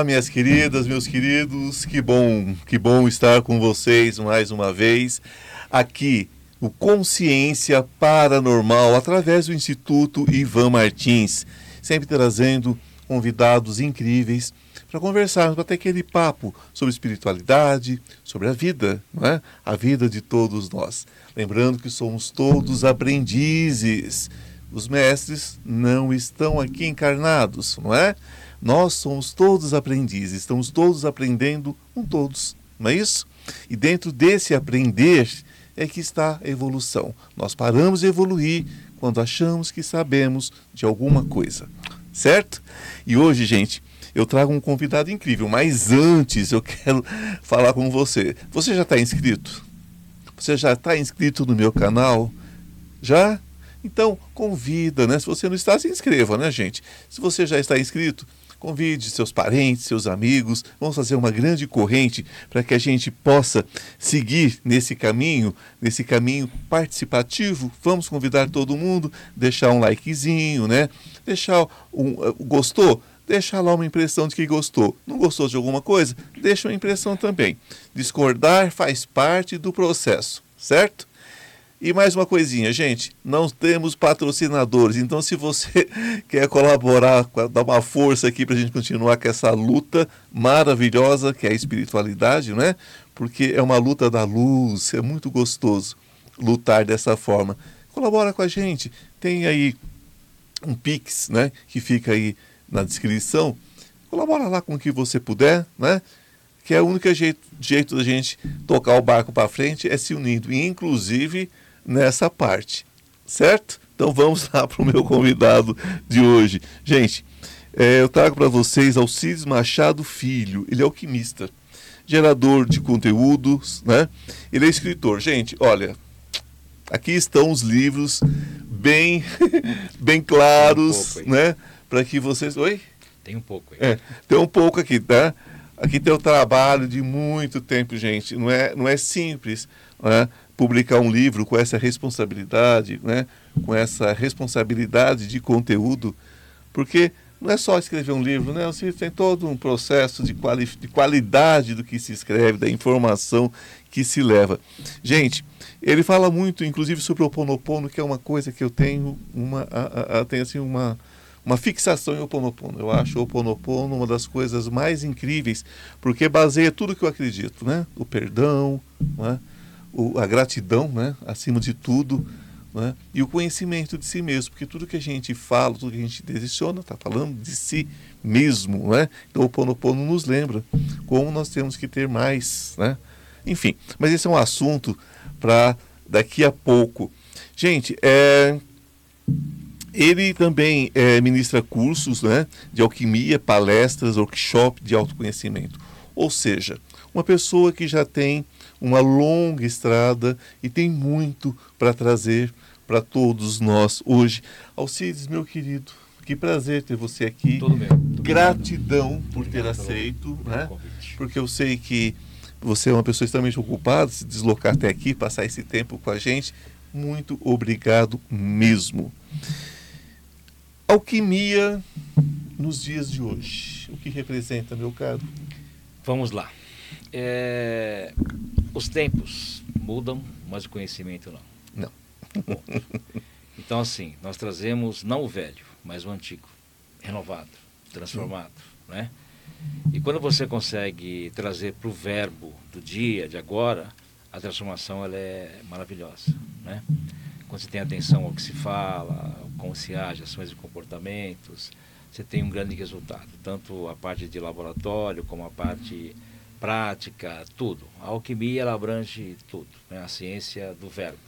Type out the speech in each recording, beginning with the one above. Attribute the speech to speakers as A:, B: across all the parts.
A: Olá, minhas queridas, meus queridos, que bom, que bom estar com vocês mais uma vez aqui o Consciência Paranormal através do Instituto Ivan Martins, sempre trazendo convidados incríveis para conversarmos, para ter aquele papo sobre espiritualidade, sobre a vida, não é? A vida de todos nós. Lembrando que somos todos aprendizes. Os mestres não estão aqui encarnados, não é? Nós somos todos aprendizes, estamos todos aprendendo com todos, não é isso? E dentro desse aprender é que está a evolução. Nós paramos de evoluir quando achamos que sabemos de alguma coisa, certo? E hoje, gente, eu trago um convidado incrível, mas antes eu quero falar com você. Você já está inscrito? Você já está inscrito no meu canal? Já? Então, convida, né? Se você não está, se inscreva, né, gente? Se você já está inscrito, Convide seus parentes, seus amigos. Vamos fazer uma grande corrente para que a gente possa seguir nesse caminho, nesse caminho participativo. Vamos convidar todo mundo, deixar um likezinho, né? Deixar um uh, gostou? Deixar lá uma impressão de que gostou. Não gostou de alguma coisa? Deixa uma impressão também. Discordar faz parte do processo, certo? E mais uma coisinha, gente, não temos patrocinadores, então se você quer colaborar, dar uma força aqui para a gente continuar com essa luta maravilhosa que é a espiritualidade, né? Porque é uma luta da luz, é muito gostoso lutar dessa forma. Colabora com a gente, tem aí um Pix, né? Que fica aí na descrição. Colabora lá com o que você puder, né? Que é o único jeito, jeito da gente tocar o barco para frente é se unindo. E, inclusive, nessa parte, certo? Então vamos lá para o meu convidado de hoje. Gente, é, eu trago para vocês Alcides Machado Filho, ele é alquimista, gerador de conteúdos, né? Ele é escritor. Gente, olha, aqui estão os livros bem, bem claros, um né? Para que vocês. Oi?
B: Tem um pouco aí.
A: É, tem um pouco aqui, tá? Aqui tem o trabalho de muito tempo, gente. Não é, não é simples. Né? Publicar um livro com essa responsabilidade, né? com essa responsabilidade de conteúdo, porque não é só escrever um livro, né? Você tem todo um processo de, quali de qualidade do que se escreve, da informação que se leva. Gente, ele fala muito, inclusive, sobre o Oponopono, que é uma coisa que eu tenho uma, a, a, a, tenho, assim, uma, uma fixação em Oponopono. Eu acho o Oponopono uma das coisas mais incríveis, porque baseia tudo que eu acredito, né? O perdão, né? O, a gratidão, né, acima de tudo, né, e o conhecimento de si mesmo, porque tudo que a gente fala, tudo que a gente direciona, está falando de si mesmo. Né? Então o Ponopono nos lembra como nós temos que ter mais. Né? Enfim, mas esse é um assunto para daqui a pouco. Gente, é, ele também é, ministra cursos né, de alquimia, palestras, workshop de autoconhecimento. Ou seja, uma pessoa que já tem uma longa estrada e tem muito para trazer para todos nós hoje. Alcides, meu querido, que prazer ter você aqui.
B: Todo meu.
A: Gratidão por ter aceito, né? Porque eu sei que você é uma pessoa extremamente ocupada, se deslocar até aqui, passar esse tempo com a gente. Muito obrigado mesmo. Alquimia nos dias de hoje. O que representa, meu caro?
B: Vamos lá. É, os tempos mudam, mas o conhecimento não.
A: Não.
B: Então, assim, nós trazemos não o velho, mas o antigo, renovado, transformado, né? E quando você consegue trazer para o verbo do dia, de agora, a transformação ela é maravilhosa, né? Quando você tem atenção ao que se fala, como se age, ações e comportamentos, você tem um grande resultado, tanto a parte de laboratório como a parte prática, tudo. A alquimia ela abrange tudo, né? a ciência do verbo.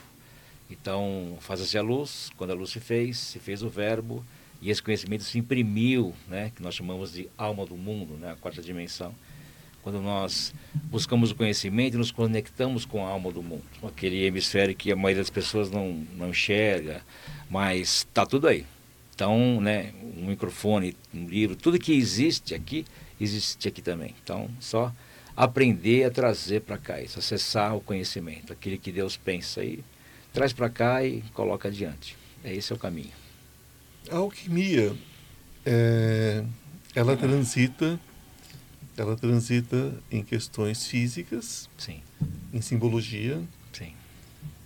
B: Então, faz-se a luz, quando a luz se fez, se fez o verbo, e esse conhecimento se imprimiu, né? que nós chamamos de alma do mundo, né? a quarta dimensão. Quando nós buscamos o conhecimento nos conectamos com a alma do mundo, aquele hemisfério que a maioria das pessoas não, não enxerga, mas está tudo aí. Então, né, um microfone, um livro, tudo que existe aqui, existe aqui também. Então, só aprender a trazer para cá isso, acessar o conhecimento, aquele que Deus pensa e traz para cá e coloca adiante. É esse é o caminho.
A: A alquimia, é, ela transita ela transita em questões físicas,
B: Sim,
A: em simbologia
B: sim.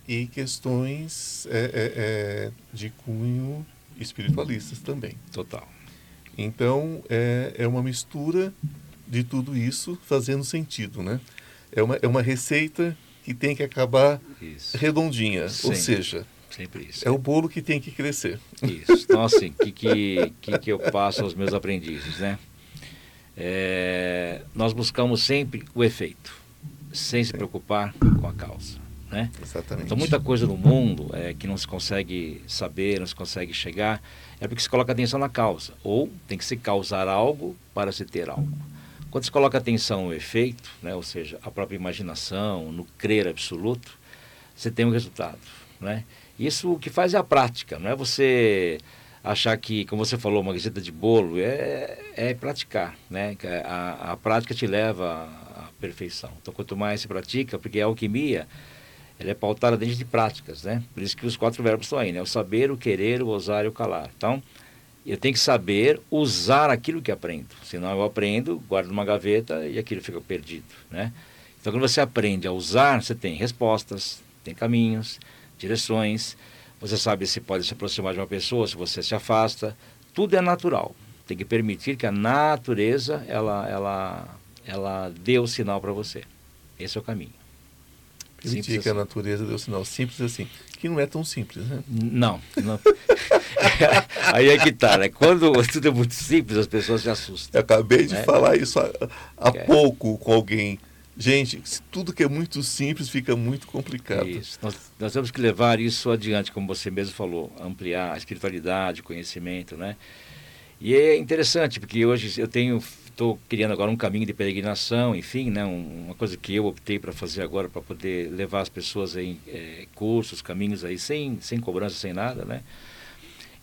A: e questões é, é, é, de cunho espiritualistas também.
B: Total.
A: Então, é, é uma mistura de tudo isso fazendo sentido, né? É uma, é uma receita que tem que acabar
B: Isso.
A: redondinha, ou seja, é o bolo que tem que crescer.
B: Isso. Então, assim, o que, que, que, que eu passo aos meus aprendizes, né? É, nós buscamos sempre o efeito, sem se preocupar com a causa, né?
A: Exatamente.
B: Então, muita coisa no mundo é, que não se consegue saber, não se consegue chegar, é porque se coloca atenção na causa. Ou tem que se causar algo para se ter algo. Quando se coloca atenção no efeito, né, ou seja, a própria imaginação, no crer absoluto, você tem um resultado. Né? Isso o que faz é a prática, não é você achar que, como você falou, uma receita de bolo, é, é praticar. Né? A, a prática te leva à, à perfeição. Então, quanto mais se pratica, porque a alquimia ela é pautada dentro de práticas, né? Por isso que os quatro verbos estão aí, né? O saber, o querer, o ousar e o calar. Então, eu tenho que saber usar aquilo que aprendo. Senão eu aprendo, guardo numa gaveta e aquilo fica perdido, né? Então, quando você aprende a usar, você tem respostas, tem caminhos, direções. Você sabe se pode se aproximar de uma pessoa, se você se afasta. Tudo é natural. Tem que permitir que a natureza ela ela ela dê o sinal para você. Esse é o caminho.
A: Permitir
B: Simples
A: que a
B: assim.
A: natureza o sinal simples assim, que não é tão simples, né?
B: Não, não. Aí é que tá, né? Quando tudo é muito simples, as pessoas se assustam.
A: Eu acabei de
B: É.
A: falar isso há, há
B: É.
A: pouco com alguém. Gente, tudo que é muito simples fica muito complicado.
B: Isso. Nós, nós temos que levar isso adiante, como você mesmo falou, ampliar a espiritualidade, conhecimento, né? E é interessante, porque hoje eu tenho, estou criando agora um caminho de peregrinação, enfim, né? Um- uma coisa que eu optei para fazer agora, para poder levar as pessoas em eh, cursos, caminhos aí, sem, sem cobrança, sem nada, né?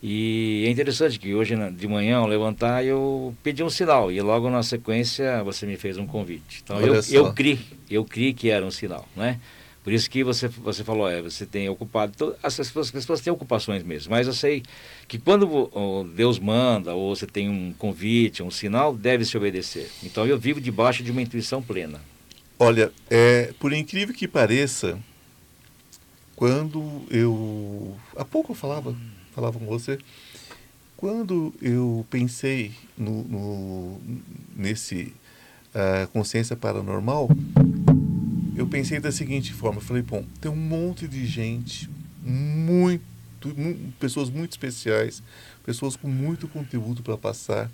B: E é interessante que hoje na- de manhã, ao levantar, eu pedi um sinal e logo na sequência você me fez um convite. Então
A: Olha
B: eu,
A: só.
B: eu criei, eu criei que era um sinal, né? Por isso que você, você falou, é, você tem ocupado, to- as pessoas, as pessoas têm ocupações mesmo, mas eu sei que quando Deus manda ou você tem um convite, um sinal, deve se obedecer. Então eu vivo debaixo de uma intuição plena.
A: Olha, é, por incrível que pareça, quando eu. Há pouco eu falava, falava com você. Quando eu pensei no, no- nesse ah, consciência paranormal, eu pensei da seguinte forma: eu falei, bom, tem um monte de gente, muito, mu- pessoas muito especiais, pessoas com muito conteúdo para passar,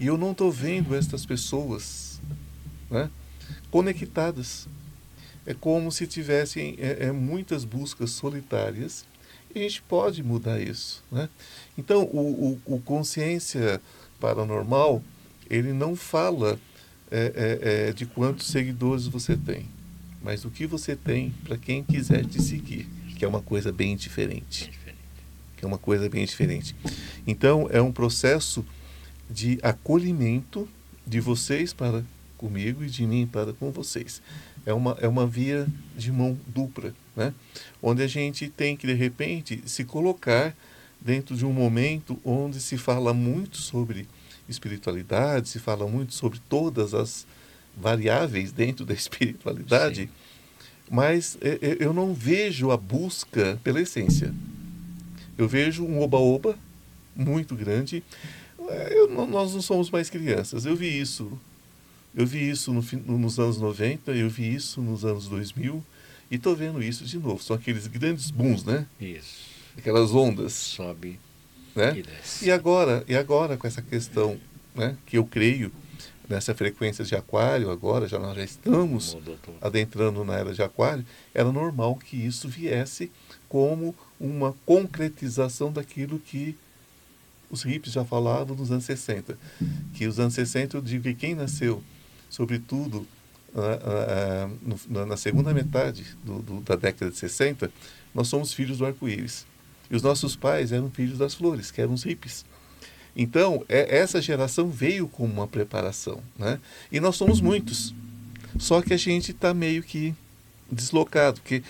A: e eu não estou vendo essas pessoas, né? conectadas. É como se tivessem é, é, muitas buscas solitárias e a gente pode mudar isso. Né? Então, o, o, o consciência paranormal, ele não fala é, é, é, de quantos seguidores você tem, mas o que você tem para quem quiser te seguir, que é uma coisa bem diferente. Que é uma coisa bem diferente. Então, é um processo de acolhimento de vocês para comigo e de mim para com vocês. É uma, é uma via de mão dupla, né? onde a gente tem que, de repente, se colocar dentro de um momento onde se fala muito sobre espiritualidade, se fala muito sobre todas as variáveis dentro da espiritualidade,
B: Sim.
A: mas é, é, eu não vejo a busca pela essência. Eu vejo um oba-oba muito grande. É, eu nós não somos mais crianças. Eu vi isso. Eu vi isso no nos anos 90, eu vi isso nos anos 2000 e estou vendo isso de novo. São aqueles grandes booms, né?
B: Isso.
A: Aquelas ondas,
B: Sobe
A: né?
B: e desce.
A: E agora, e agora com essa questão, né, que eu creio nessa frequência de aquário, agora já nós já estamos adentrando na era de aquário, era normal que isso viesse como uma concretização daquilo que os hippies já falavam nos anos 60. Que os anos 60, eu digo que quem nasceu, sobretudo ah, ah, na, na segunda metade do- do- da década de 60, nós somos filhos do arco-íris. E os nossos pais eram filhos das flores, que eram os hippies. Então, é- essa geração veio com uma preparação. Né? E nós somos muitos. Só que a gente está meio que deslocado, porque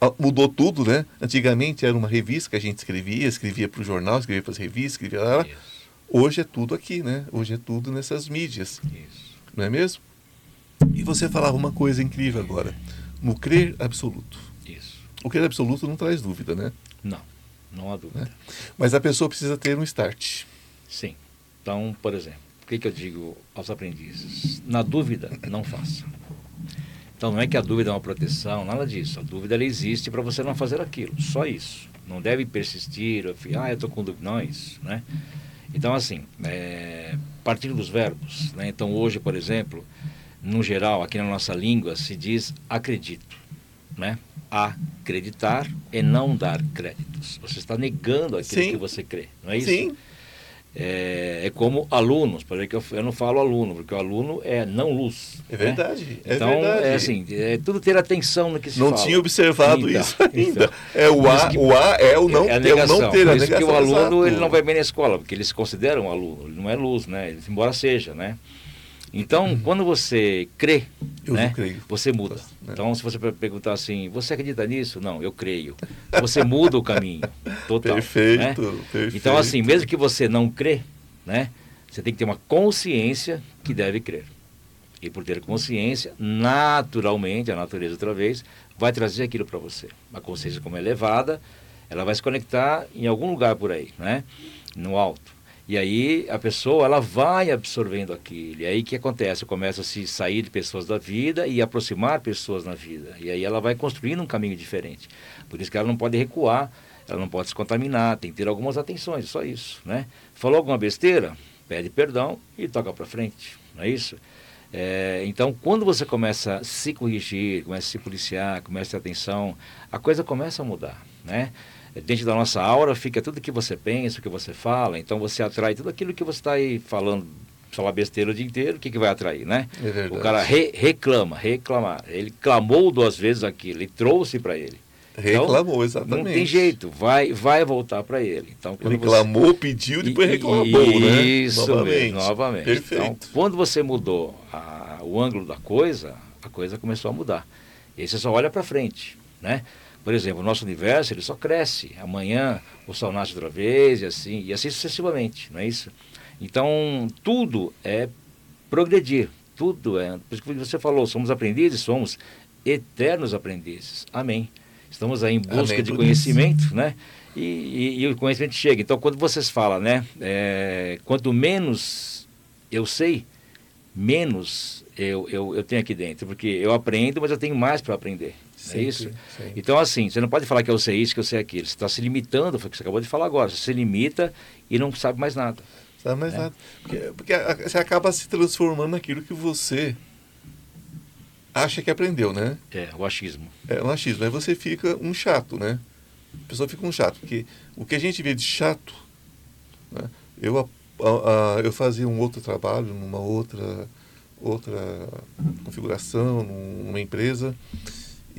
A: ah, mudou tudo, né? Antigamente era uma revista que a gente escrevia, escrevia para o jornal, escrevia para as revistas, escrevia lá.
B: Isso.
A: Hoje é tudo aqui, né? Hoje é tudo nessas mídias.
B: Isso.
A: não é mesmo? E você falava uma coisa incrível agora, no crer absoluto.
B: Isso.
A: O crer absoluto não traz dúvida, né?
B: Não, não há dúvida.
A: Né? Mas a pessoa precisa ter um start.
B: Sim. Então, por exemplo, o que, que eu digo aos aprendizes? Na dúvida, não faça. Então não é que a dúvida é uma proteção, nada disso. A dúvida ela existe para você não fazer aquilo, só isso. Não deve persistir, ah, eu estou com dúvida. Não é isso, né? Então, assim, é, partindo dos verbos, né? Então, hoje, por exemplo, no geral, aqui na nossa língua, se diz acredito, né? Acreditar é não dar créditos. Você está negando aquilo Sim. que você crê, não é isso?
A: Sim.
B: É, é, como alunos, por exemplo, eu não falo aluno, porque o aluno é não luz.
A: É verdade. Né?
B: É então,
A: verdade.
B: é assim, é tudo ter atenção no que se
A: não
B: fala.
A: Não tinha observado então, isso ainda. Então, é o A, que, o A é o não, é a negação, é o não ter
B: por
A: a negação.
B: que o aluno ele não vai bem na escola, porque eles consideram aluno, ele não é luz, né? embora seja, né? Então, uhum. quando você crê, né, você muda. Né? Então, se você perguntar assim, você acredita nisso? Não, eu creio. Você muda o caminho total.
A: Perfeito,
B: né?
A: perfeito.
B: Então, assim, mesmo que você não crê, né, você tem que ter uma consciência que deve crer. E por ter consciência, naturalmente, a natureza outra vez, vai trazer aquilo para você. A consciência, como é elevada, ela vai se conectar em algum lugar por aí, né? no alto. E aí a pessoa ela vai absorvendo aquilo. E aí o que acontece? Começa a se sair de pessoas da vida e aproximar pessoas na vida. E aí ela vai construindo um caminho diferente. Por isso que ela não pode recuar, ela não pode se contaminar, tem que ter algumas atenções, só isso, né? Falou alguma besteira? Pede perdão e toca para frente, não é isso? É, então, quando você começa a se corrigir, começa a se policiar, começa a ter atenção, a coisa começa a mudar, né? Dentro da nossa aura fica tudo que você pensa, o que você fala, então você atrai tudo aquilo que você está aí falando, falar besteira o dia inteiro, o que, que vai atrair, né?
A: É
B: o cara re, reclama, reclamar. Ele clamou duas vezes aquilo, ele trouxe para ele.
A: Reclamou,
B: então,
A: exatamente.
B: Não tem jeito, vai, vai voltar para ele. Então,
A: ele você... clamou, pediu, depois reclamou, né?
B: Isso novamente. Mesmo, novamente. Perfeito. Então, quando você mudou a, o ângulo da coisa, a coisa começou a mudar. E aí você só olha para frente, né? Por exemplo, o nosso universo ele só cresce. Amanhã o Sol nasce outra vez e assim, e assim sucessivamente, não é isso? Então, tudo é progredir. Tudo é. Por isso que você falou, somos aprendizes, somos eternos aprendizes. Amém. Estamos aí em busca Amém, de conhecimento, isso. né? E, e, e, o conhecimento chega. Então, quando vocês falam, né? É, quanto menos eu sei, menos eu, eu, eu tenho aqui dentro. Porque eu aprendo, mas eu tenho mais para aprender. É isso? Então, assim, você não pode falar que eu sei isso, que eu sei aquilo. Você está se limitando, foi o que você acabou de falar agora. Você se limita e não sabe mais nada.
A: Sabe mais é. nada. Porque, porque você acaba se transformando naquilo que você acha que aprendeu, né?
B: É, o achismo.
A: É, o achismo. Aí você fica um chato, né? A pessoa fica um chato. Porque o que a gente vê de chato, né? eu, a, a, eu fazia um outro trabalho numa outra, outra configuração, numa empresa,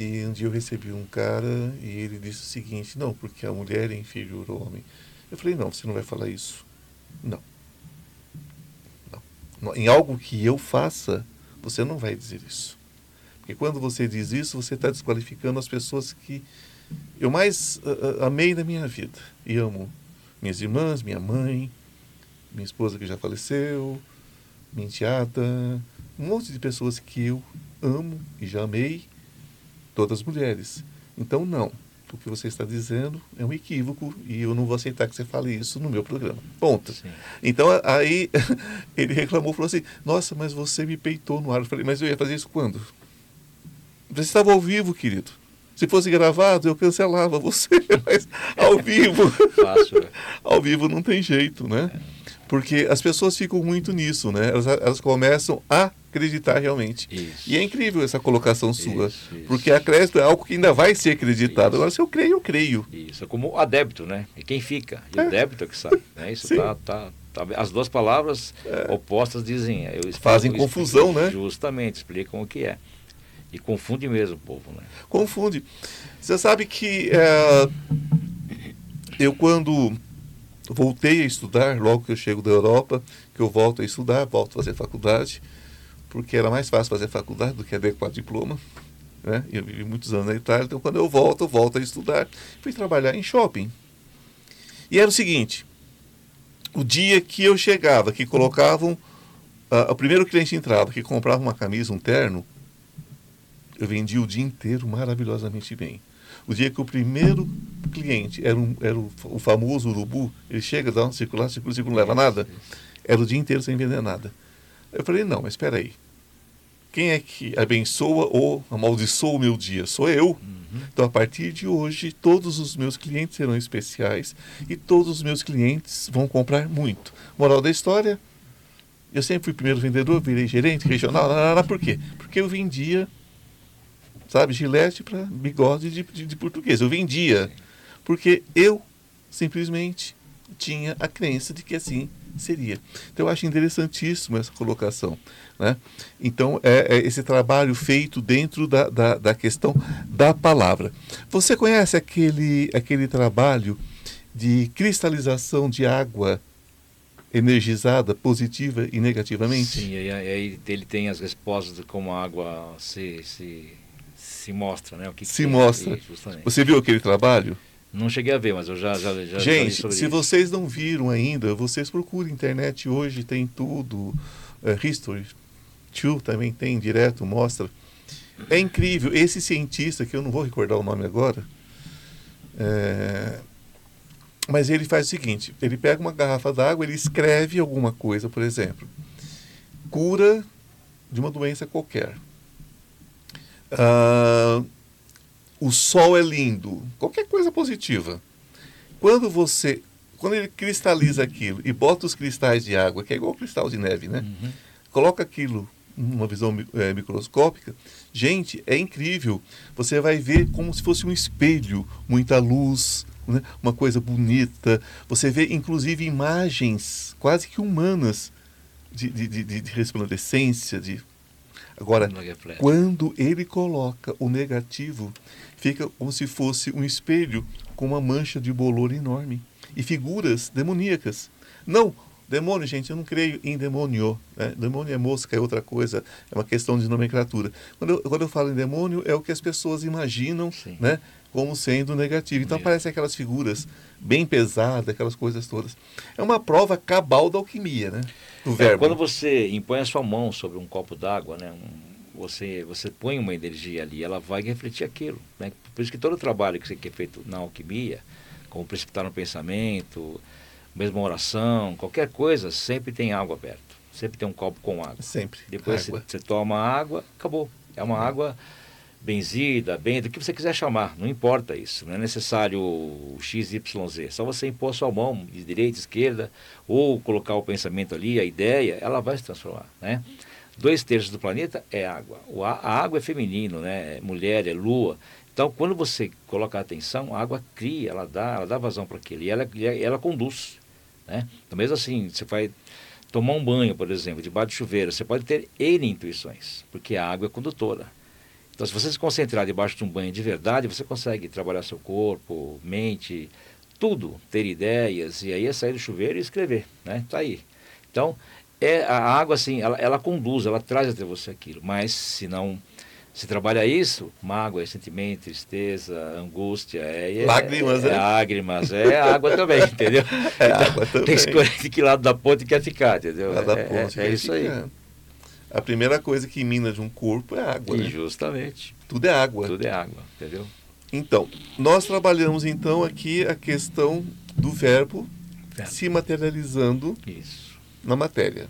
A: e um dia eu recebi um cara e ele disse o seguinte: não, porque a mulher é inferior ao homem. Eu falei: não, você não vai falar isso. Não. não. Em algo que eu faça, você não vai dizer isso. Porque quando você diz isso, você está desqualificando as pessoas que eu mais uh, amei na minha vida e amo. Minhas irmãs, minha mãe, minha esposa que já faleceu, minha enteada, um monte de pessoas que eu amo e já amei todas as mulheres. Então, não. O que você está dizendo é um equívoco e eu não vou aceitar que você fale isso no meu programa. Ponto. Sim. Então, aí ele reclamou, falou assim: Nossa, mas você me peitou no ar. Eu falei: Mas eu ia fazer isso quando? Você estava ao vivo, querido. Se fosse gravado, eu cancelava você, mas ao vivo.
B: Fácil, né?
A: ao vivo não tem jeito, né? É. Porque as pessoas ficam muito nisso, né? Elas, elas começam a acreditar realmente.
B: Isso.
A: E é incrível essa colocação sua, isso, isso. porque a crédito é algo que ainda vai ser acreditado. Agora, se eu creio, eu creio.
B: Isso, é como a débito, né? E quem fica? E é. o débito é que sai. Né? Isso tá, tá, tá, As duas palavras é. opostas dizem. Explico,
A: Fazem confusão, explico, né?
B: Justamente, explicam o que é. E confunde mesmo o povo, né?
A: Confunde. Você sabe que é, eu quando voltei a estudar, logo que eu chego da Europa, que eu volto a estudar, volto a fazer faculdade, porque era mais fácil fazer faculdade do que adequar diploma. Né? Eu vivi muitos anos na Itália, então quando eu volto, eu volto a estudar. Fui trabalhar em shopping. E era o seguinte: o dia que eu chegava, que colocavam o primeiro cliente entrava que comprava uma camisa, um terno, eu vendi o dia inteiro maravilhosamente bem. O dia que o primeiro cliente era, um, era o, o, famoso urubu, ele chega, dá um circular, circula, circula, não leva nada, era o dia inteiro sem vender nada. Eu falei, não, mas espera aí. Quem é que abençoa ou amaldiçoa o meu dia? Sou eu. Uhum. Então, a partir de hoje, todos os meus clientes serão especiais e todos os meus clientes vão comprar muito. Moral da história, eu sempre fui primeiro vendedor, virei gerente regional. por quê? Porque eu vendia sabe, gilete para bigode de, de, de, português. Eu vendia, porque eu simplesmente tinha a crença de que assim seria. Então eu acho interessantíssimo essa colocação. Né? Então é, é esse trabalho feito dentro da, da, da, questão da palavra. Você conhece aquele, aquele trabalho de cristalização de água energizada, positiva e negativamente?
B: Sim, aí, aí ele tem as respostas de como a água se, se se mostra, né? O que
A: se que mostra. Aí, você viu aquele trabalho?
B: Não cheguei a ver, mas eu já já, já
A: Gente, já se isso. vocês não viram ainda, vocês procurem internet hoje tem tudo, uh, History, Two também tem direto, mostra. É incrível. Esse cientista que eu não vou recordar o nome agora, é... mas ele faz o seguinte: ele pega uma garrafa d'água, ele escreve alguma coisa, por exemplo, cura de uma doença qualquer Uh, o sol é lindo, qualquer coisa positiva. Quando você, quando ele cristaliza aquilo e bota os cristais de água, que é igual cristal de neve, né? Uhum. Coloca aquilo numa visão é, microscópica, gente, é incrível. Você vai ver como se fosse um espelho, muita luz, né? uma coisa bonita. Você vê, inclusive, imagens quase que humanas de, de, de, de resplandecência, de Agora, quando ele coloca o negativo, fica como se fosse um espelho com uma mancha de bolor enorme e figuras demoníacas. Não, demônio, gente, eu não creio em demônio. Né? Demônio é mosca, é outra coisa, é uma questão de nomenclatura. Quando eu, quando eu falo em demônio, é o que as pessoas imaginam né, como sendo negativo. Então, aparecem aquelas figuras bem pesadas, aquelas coisas todas. É uma prova cabal da alquimia, né?
B: do é, verbo. É, quando você impõe a sua mão sobre um copo d'água, né, um, você, você põe uma energia ali, ela vai refletir aquilo. Né? Por isso que todo o trabalho que você quer feito na alquimia, como precipitar no pensamento, mesmo oração, qualquer coisa, sempre tem água perto. Sempre tem um copo com água.
A: Sempre.
B: Depois você, você toma água, acabou. É uma água benzida, bem, do que você quiser chamar, não importa isso, não é necessário XYZ, só você impor sua mão de direita, esquerda, ou colocar o pensamento ali, a ideia, ela vai se transformar, né? Dois terços do planeta é água, a água é feminino, né? É mulher, é lua, então quando você coloca atenção, a água cria, ela dá, ela dá vazão para aquilo, e ela, ela conduz, né? Então mesmo assim, você vai tomar um banho, por exemplo, debaixo de chuveiro, você pode ter N intuições, porque a água é condutora, então, se você se concentrar debaixo de um banho de verdade, você consegue trabalhar seu corpo, mente, tudo, ter ideias, e aí é sair do chuveiro e escrever, né? Tá aí. Então, é, a água, assim, ela, ela conduz, ela traz até você aquilo, mas se não se trabalha isso, mágoa, sentimento, tristeza, angústia, é,
A: é lágrimas,
B: é, é, lágrimas, é água também, entendeu?
A: É então, água também.
B: Tem que escolher de que lado da ponte quer ficar, entendeu?
A: Lado da é, ponte é, é isso aí a primeira coisa que mina de um corpo é água. E né?
B: justamente.
A: Tudo é água.
B: Tudo é água, entendeu?
A: Então, nós trabalhamos então aqui a questão do verbo, verbo. se materializando
B: Isso.
A: Na matéria,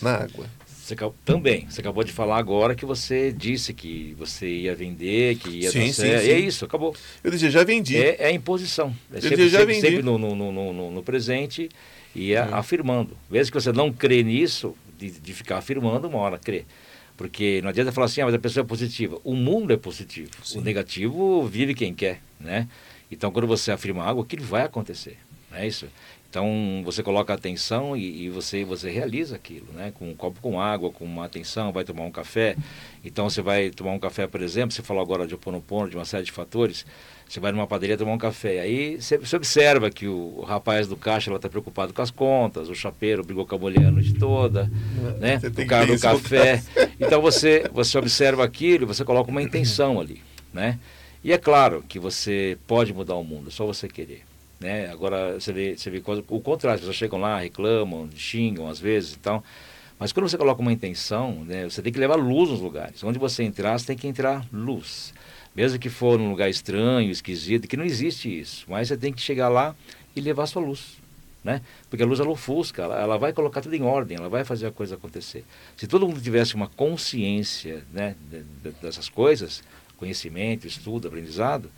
A: na água.
B: Você, também, você acabou de falar agora que você disse que você ia vender, que ia
A: sim, sim, sim.
B: É isso, acabou.
A: Eu dizia, já vendi.
B: É, é imposição. É
A: Eu
B: sempre,
A: dizia, já
B: sempre,
A: vendi.
B: sempre no, no, no, no, presente e hum. afirmando. Mesmo que você não crê nisso, de, de ficar afirmando, uma hora crer. Porque não adianta falar assim, ah, mas a pessoa é positiva. O mundo é positivo. O negativo vive quem quer, né? Então, quando você afirma algo, aquilo vai acontecer, não é isso? Então, você coloca atenção e, e, você, você realiza aquilo, né? Com um copo com água, com uma atenção, vai tomar um café. Então, você vai tomar um café, por exemplo, você falou agora de oponopono, de uma série de fatores. Você vai numa padaria tomar um café. Aí você, você observa que o, o rapaz do caixa está preocupado com as contas, o chapeiro brigou com a mulher a noite toda, né? o cara do café. Então você, você observa aquilo você coloca uma intenção ali. Né? E é claro que você pode mudar o mundo, é só você querer. Né? Agora você vê, você vê o contrário, as pessoas chegam lá, reclamam, xingam às vezes, então Mas quando você coloca uma intenção, né, você tem que levar luz nos lugares. Onde você entrar, você tem que entrar luz. Mesmo que for num lugar estranho, esquisito, que não existe isso. Mas você tem que chegar lá e levar sua luz. Né? Porque a luz ela ofusca, ela, ela, vai colocar tudo em ordem, ela vai fazer a coisa acontecer. Se todo mundo tivesse uma consciência né, dessas coisas, conhecimento, estudo, aprendizado,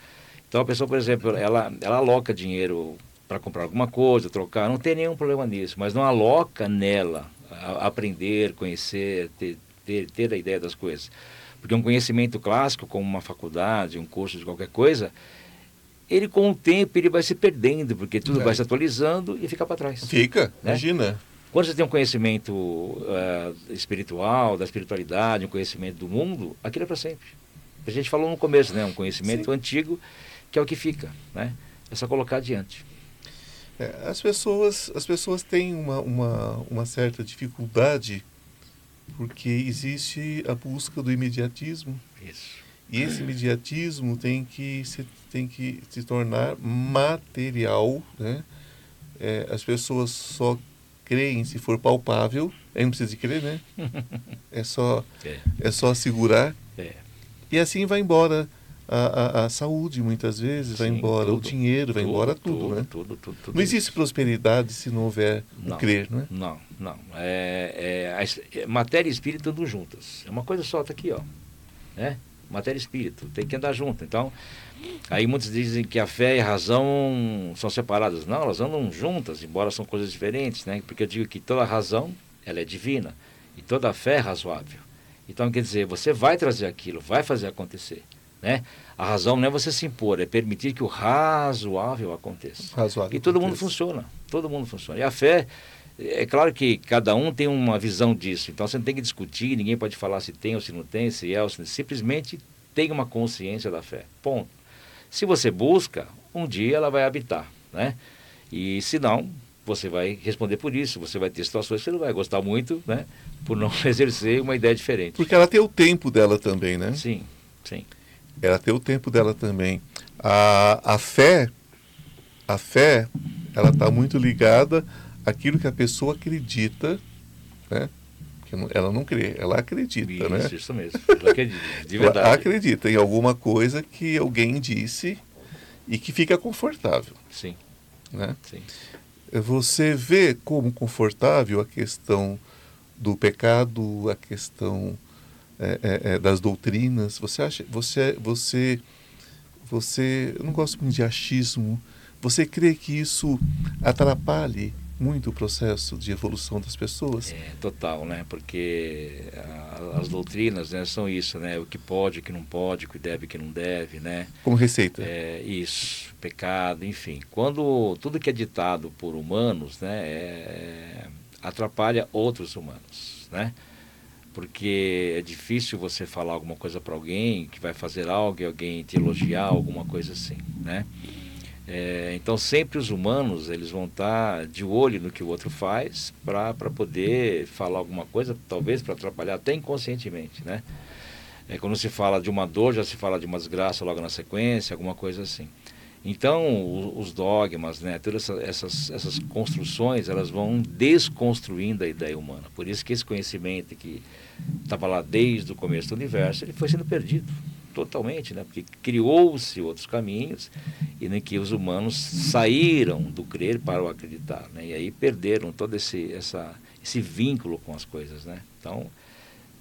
B: então a pessoa, por exemplo, ela, ela aloca dinheiro para comprar alguma coisa, trocar, não tem nenhum problema nisso, mas não aloca nela a, aprender, conhecer, ter, ter, ter a ideia das coisas. Porque um conhecimento clássico, como uma faculdade, um curso de qualquer coisa, ele com o tempo ele vai se perdendo, porque tudo é. vai se atualizando e fica para trás.
A: Fica, né? imagina.
B: Quando você tem um conhecimento uh, espiritual, da espiritualidade, um conhecimento do mundo, aquilo é para sempre. A gente falou no começo, né? Um conhecimento Sim. antigo que é o que fica, né? É só colocar adiante.
A: É, as pessoas as pessoas têm uma, uma, uma certa dificuldade porque existe a busca do imediatismo.
B: Isso.
A: E esse imediatismo tem que se, tem que se tornar material. Né? É, as pessoas só creem se for palpável. Aí não precisa de crer, né? É só, é. é só segurar.
B: É.
A: E assim vai embora a, a, a saúde, muitas vezes, Sim, vai embora tudo, o dinheiro, vai tudo, embora tudo,
B: tudo
A: né?
B: Tudo, tudo, tudo
A: não existe prosperidade se não houver não, o crer, não é?
B: Não, não. É, é, matéria e espírito andam juntas. É uma coisa só, tá aqui, ó. Né? matéria e espírito, tem que andar junto. Então, aí muitos dizem que a fé e a razão são separadas. Não, elas andam juntas, embora são coisas diferentes, né? Porque eu digo que toda razão, ela é divina, e toda fé é razoável. Então, quer dizer, você vai trazer aquilo, vai fazer acontecer, né? A razão não é você se impor, é permitir que o razoável aconteça.
A: Razoável
B: e todo aconteça. mundo funciona, todo mundo funciona. E a fé é claro que cada um tem uma visão disso, então você não tem que discutir, ninguém pode falar se tem ou se não tem, se é ou se não. Simplesmente tem uma consciência da fé. Ponto. Se você busca, um dia ela vai habitar, né? E se não, você vai responder por isso. Você vai ter situações que você não vai gostar muito, né? Por não exercer uma ideia diferente.
A: Porque ela tem o tempo dela também, né?
B: Sim, sim.
A: Ela tem o tempo dela também. A, a fé, a fé, ela está muito ligada aquilo que a pessoa acredita, né? Que ela não crê, ela acredita,
B: isso,
A: né?
B: Isso mesmo, ela acredita, de verdade.
A: Ela acredita em alguma coisa que alguém disse e que fica confortável.
B: Sim.
A: Né?
B: Sim.
A: Você vê como confortável a questão do pecado, a questão é, é, é, das doutrinas. Você acha, você, você, você, eu não gosto muito de achismo. Você crê que isso atrapalhe muito o processo de evolução das pessoas.
B: É, total, né? Porque a, as doutrinas né, são isso, né? O que pode, o que não pode, o que deve, o que não deve, né?
A: Como receita.
B: É, isso, pecado, enfim. Quando tudo que é ditado por humanos, né? É, atrapalha outros humanos, né? Porque é difícil você falar alguma coisa para alguém que vai fazer algo e alguém te elogiar, alguma coisa assim, né? É, então sempre os humanos eles vão estar de olho no que o outro faz para poder falar alguma coisa, talvez para atrapalhar até inconscientemente, né? É, quando se fala de uma dor, já se fala de uma desgraça logo na sequência, alguma coisa assim. Então, os dogmas, né, todas essa, essas, essas construções, elas vão desconstruindo a ideia humana. Por isso que esse conhecimento que estava lá desde o começo do universo, ele foi sendo perdido totalmente, né? porque criou-se outros caminhos e em que os humanos saíram do crer para o acreditar, né? e aí perderam todo esse, essa, esse vínculo com as coisas. Né? Então,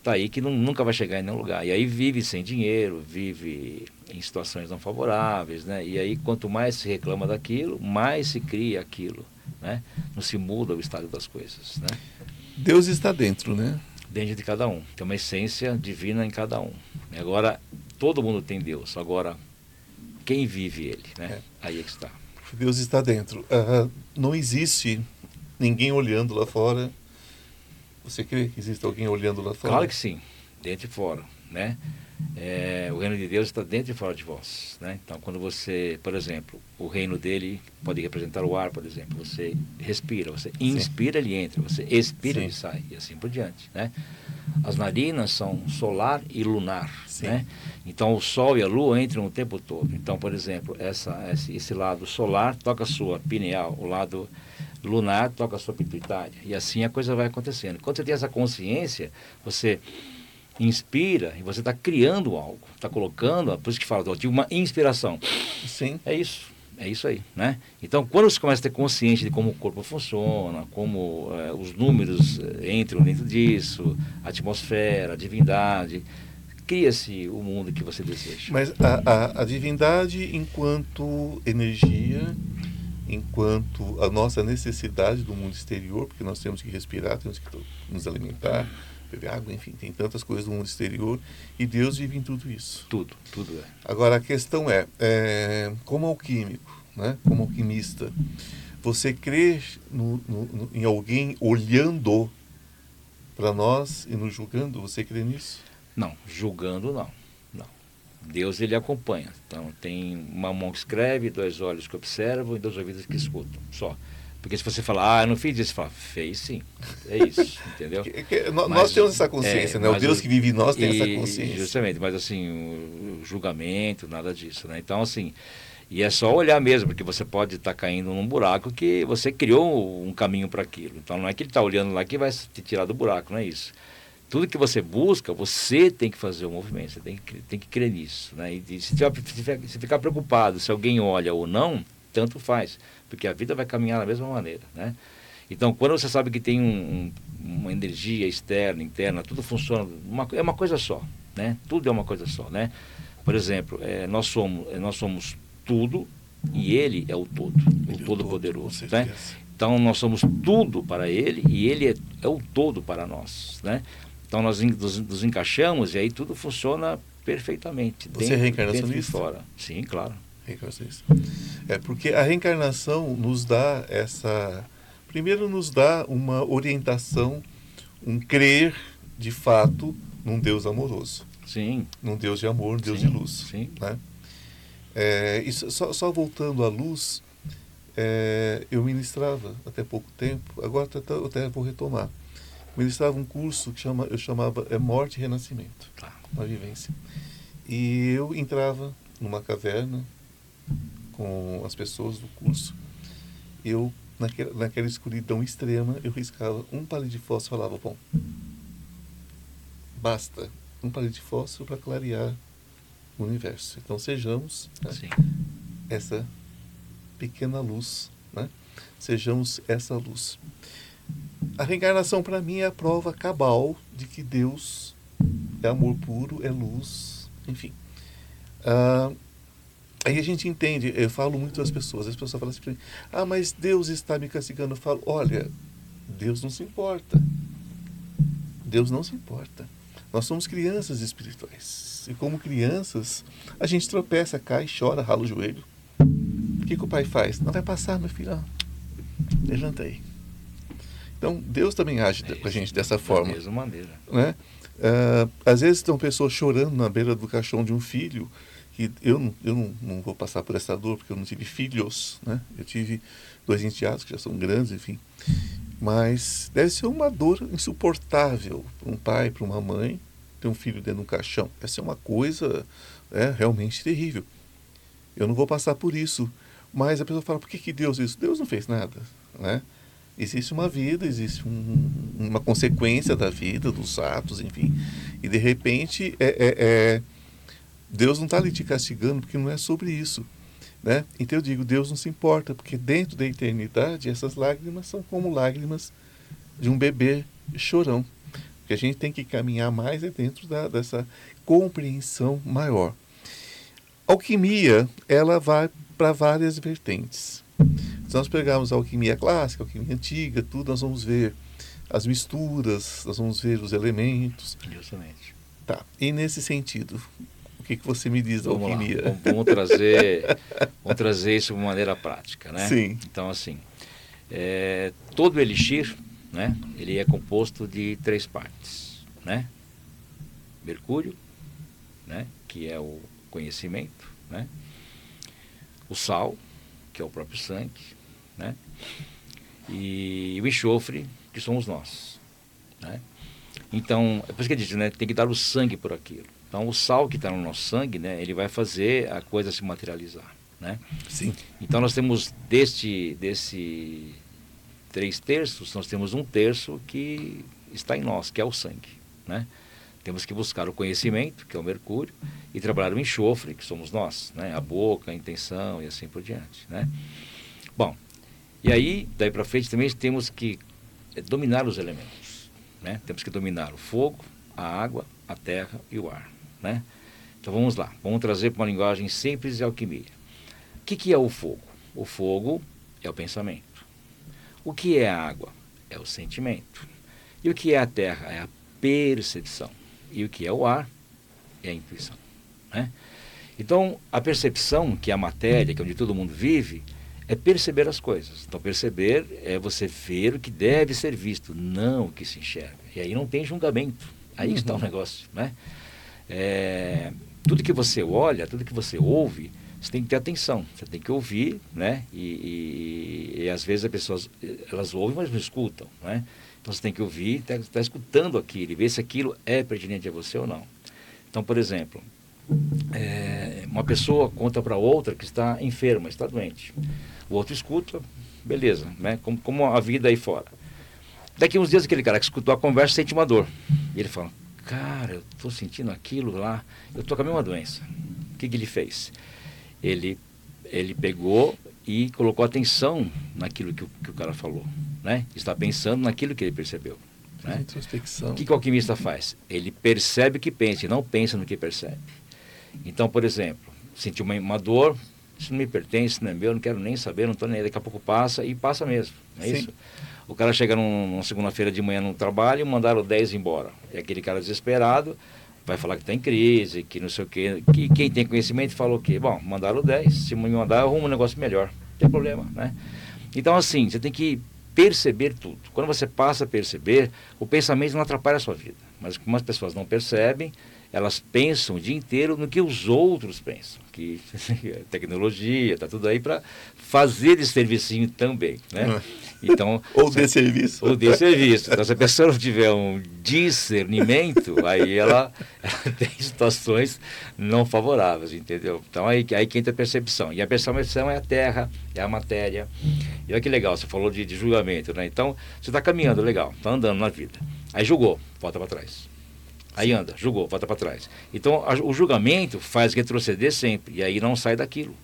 B: tá aí que não, nunca vai chegar em nenhum lugar. E aí vive sem dinheiro, vive em situações não favoráveis, né? e aí quanto mais se reclama daquilo, mais se cria aquilo. Né? Não se muda o estado das coisas. Né?
A: Deus está dentro, né?
B: Dentro de cada um. Tem uma essência divina em cada um. Agora, todo mundo tem Deus. Agora, quem vive ele, né? É. Aí é que está.
A: Deus está dentro. Uh, não existe ninguém olhando lá fora. Você crê que existe alguém olhando lá fora?
B: Claro que sim, dentro e fora, né? É, o reino de Deus está dentro e fora de vós, né? Então, quando você, por exemplo, o reino dele pode representar o ar, por exemplo. Você respira, você inspira, sim. ele entra. Você expira, sim. ele sai e assim por diante, né? As narinas são solar e lunar, né? Então o Sol e a Lua entram o tempo todo. Então, por exemplo, essa, esse, esse lado solar toca a sua pineal, o lado lunar toca a sua pituitária. E assim a coisa vai acontecendo. Quando você tem essa consciência, você inspira e você está criando algo, está colocando, por isso que fala de uma inspiração.
A: Sim.
B: É isso. É isso aí, né? Então, quando você começa a ter consciência de como o corpo funciona, como é, os números eh, entram dentro disso, a atmosfera, a divindade, cria-se o mundo que você deseja.
A: Mas a, a, a divindade enquanto energia, enquanto a nossa necessidade do mundo exterior, porque nós temos que respirar, temos que nos alimentar, beber água, enfim, tem tantas coisas do mundo exterior e Deus vive em tudo isso.
B: Tudo, tudo é.
A: Agora a questão é, é como alquímico, né, como alquimista, você crê no, no, no, em alguém olhando para nós e nos julgando? Você crê nisso?
B: Não, julgando não. Não. Deus ele acompanha. Então tem uma mão que escreve, dois olhos que observam e dois ouvidos que escutam. Só. Porque se você falar, ah, eu não fiz isso, você fala, fez sim. É isso, entendeu?
A: Que, que, nós mas, temos essa consciência, é, né? O Deus o, que vive em nós tem e, essa consciência.
B: Justamente, mas assim, o, o, julgamento, nada disso, né? Então, assim, e é só olhar mesmo, porque você pode estar tá caindo num buraco que você criou um caminho para aquilo. Então não é que ele está olhando lá que vai te tirar do buraco, não é isso tudo que você busca, você tem que fazer o movimento, você tem que, tem que crer nisso. Né? E se, tiver, se ficar preocupado se alguém olha ou não, tanto faz, porque a vida vai caminhar da mesma maneira. Né? Então, quando você sabe que tem um, uma energia externa, interna, tudo funciona, uma, é uma coisa só. Né? Tudo é uma coisa só. Né? Por exemplo, é, nós, somos, é, nós somos tudo e ele é o todo, ele o todo-poderoso. É né? Então, nós somos tudo para ele e ele é, é o todo para nós. Né? Então nós nos, nos encaixamos e aí tudo funciona perfeitamente.
A: Você é dentro, é reencarnacionista? Dentro
B: e fora. Sim, claro.
A: É porque a reencarnação nos dá essa. Primeiro, nos dá uma orientação, um crer de fato num Deus amoroso.
B: Sim.
A: Num Deus de amor, um Deus
B: sim,
A: de luz.
B: Sim.
A: Né? É, isso, só, só voltando à luz, é, eu ministrava até pouco tempo, agora até, até vou retomar ministrava um curso que chama, eu chamava é Morte e Renascimento,
B: tá.
A: uma vivência. E eu entrava numa caverna com as pessoas do curso. Eu, naquela, naquela escuridão extrema, eu riscava um palito de fósforo e falava, bom, basta um palito de fósforo para clarear o universo. Então sejamos né, essa pequena luz, né? Sejamos essa luz. A reencarnação para mim é a prova cabal de que Deus é amor puro, é luz, enfim. Ah, aí a gente entende, eu falo muito às pessoas, as pessoas falam assim para mim, ah, mas Deus está me castigando. Eu falo, olha, Deus não se importa. Deus não se importa. Nós somos crianças espirituais. E como crianças, a gente tropeça, cai, chora, rala o joelho. O que, que o pai faz? Não vai passar, meu filho. Levanta aí. Então, Deus também age é com a gente dessa forma. Da
B: mesma maneira.
A: Né? Uh, às vezes estão pessoas chorando na beira do caixão de um filho, que eu, eu não, não vou passar por essa dor, porque eu não tive filhos, né? Eu tive dois enteados que já são grandes, enfim. Mas deve ser uma dor insuportável para um pai, para uma mãe, ter um filho dentro de um caixão. Deve ser uma coisa é, realmente terrível. Eu não vou passar por isso. Mas a pessoa fala, por que, que Deus isso? Deus não fez nada, né? existe uma vida, existe um, uma consequência da vida, dos atos, enfim. E de repente, é, é, é Deus não está ali te castigando porque não é sobre isso. Né? Então eu digo, Deus não se importa, porque dentro da eternidade essas lágrimas são como lágrimas de um bebê chorão. O que a gente tem que caminhar mais é dentro da, dessa compreensão maior. alquimia, ela vai para várias vertentes. Se nós pegarmos a alquimia clássica, a alquimia antiga, tudo, nós vamos ver as misturas, nós vamos ver os elementos.
B: Justamente.
A: Tá. E nesse sentido, que, que você me diz da
B: vamos
A: alquimia?
B: Vamos, vamos, trazer, vamos trazer isso de maneira prática, né?
A: Sim.
B: Então, assim, é, todo elixir, né, ele é composto de três partes, né? Mercúrio, né, que é o conhecimento, né? O sal, que é o próprio sangue, né? E o enxofre, que somos nós, né? Então, é por isso que diz, né? Tem que dar o sangue por aquilo. Então, o sal que está no nosso sangue, né? Ele vai fazer a coisa se materializar, né?
A: Sim.
B: Então, nós temos deste, desse, três terços, nós temos um terço que está em nós, que é o sangue, né? Temos que buscar o conhecimento, que é o mercúrio, e trabalhar o enxofre, que somos nós, né? A boca, a intenção e assim por diante, né? Bom, e aí, daí para frente também temos que eh, dominar os elementos, né? Temos que dominar o fogo, a água, a terra e o ar, né? Então vamos lá, vamos trazer para uma linguagem simples de alquimia. O que, que é o fogo? O fogo é o pensamento. O que é a água? É o sentimento. E o que é a terra? É a percepção. E o que é o ar? É a intuição. Né? Então, a percepção, que é a matéria, que é onde todo mundo vive, é perceber as coisas. Então, perceber é você ver o que deve ser visto, não o que se enxerga. E aí não tem julgamento. Aí uhum. está o negócio. Né? É, tudo que você olha, tudo que você ouve, você tem que ter atenção, você tem que ouvir, né? E, e, e às vezes as pessoas, elas ouvem, mas não escutam, né? Então você tem que ouvir, está tá escutando aquilo e ver se aquilo é pertinente a você ou não. Então, por exemplo, é, uma pessoa conta para outra que está enferma, está doente. O outro escuta, beleza, né? Como, como a vida aí fora. Daqui uns dias aquele cara que escutou a conversa sente uma dor. E ele fala, cara, eu estou sentindo aquilo lá, eu estou com a mesma doença. O que, que ele fez? Ele, ele pegou e colocou atenção naquilo que o, que o cara falou né? Está pensando naquilo que ele percebeu. Né?
A: Introspecção.
B: O que, que o alquimista faz? Ele percebe o que pensa e não pensa no que percebe. Então, por exemplo, sentiu uma, uma dor, isso não me pertence, não é meu, não quero nem saber, não estou nem aí. Daqui a pouco passa e passa mesmo. É Sim. isso? O cara chega num, numa segunda-feira de manhã no trabalho mandaram 10 embora. E aquele cara desesperado vai falar que está em crise, que não sei o quê. Que, quem tem conhecimento falou o quê? Bom, mandaram 10. Se me mandar, eu arrumo um negócio melhor. Não tem problema, né? Então, assim, você tem que perceber tudo. Quando você passa a perceber, o pensamento não atrapalha a sua vida. Mas como as pessoas não percebem, elas pensam o dia inteiro no que os outros pensam. Que tecnologia, está tudo aí para fazer esse serviço também. Né? É.
A: Então, ou de serviço.
B: Ou de serviço. Então, se a pessoa não tiver um discernimento, aí ela, ela tem situações não favoráveis, entendeu? Então, aí, aí que entra a percepção. E a percepção é a terra, é a matéria. E olha que legal, você falou de, de julgamento, né? Então, você está caminhando, legal, está andando na vida. Aí julgou, volta para trás. Aí anda, julgou, volta para trás. Então, a, o julgamento faz retroceder sempre, e aí não sai daquilo.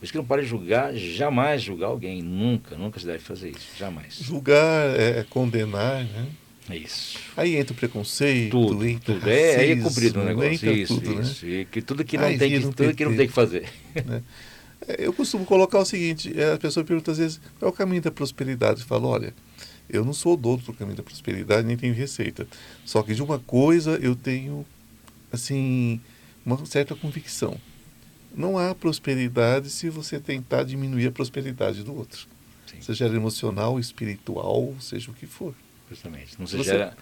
B: Por isso que não pode julgar, jamais julgar alguém. Nunca, nunca se deve fazer isso. Jamais.
A: Julgar é, é condenar, né?
B: É isso.
A: Aí entra o preconceito,
B: tudo,
A: entra
B: tudo. Racismo, é, aí é cumprido o negócio. Isso, tudo, isso. Né? E que tudo que não, tem que, tudo que não tem que fazer.
A: Né? É, eu costumo colocar o seguinte, a pessoa pergunta às vezes, qual é o caminho da prosperidade? Eu falo, olha, eu não sou dono do caminho da prosperidade, nem tenho receita. Só que de uma coisa eu tenho, assim, uma certa convicção não há prosperidade se você tentar diminuir a prosperidade do outro. Sim. Seja emocional, espiritual, seja o que for.
B: Justamente. Não se você... gera,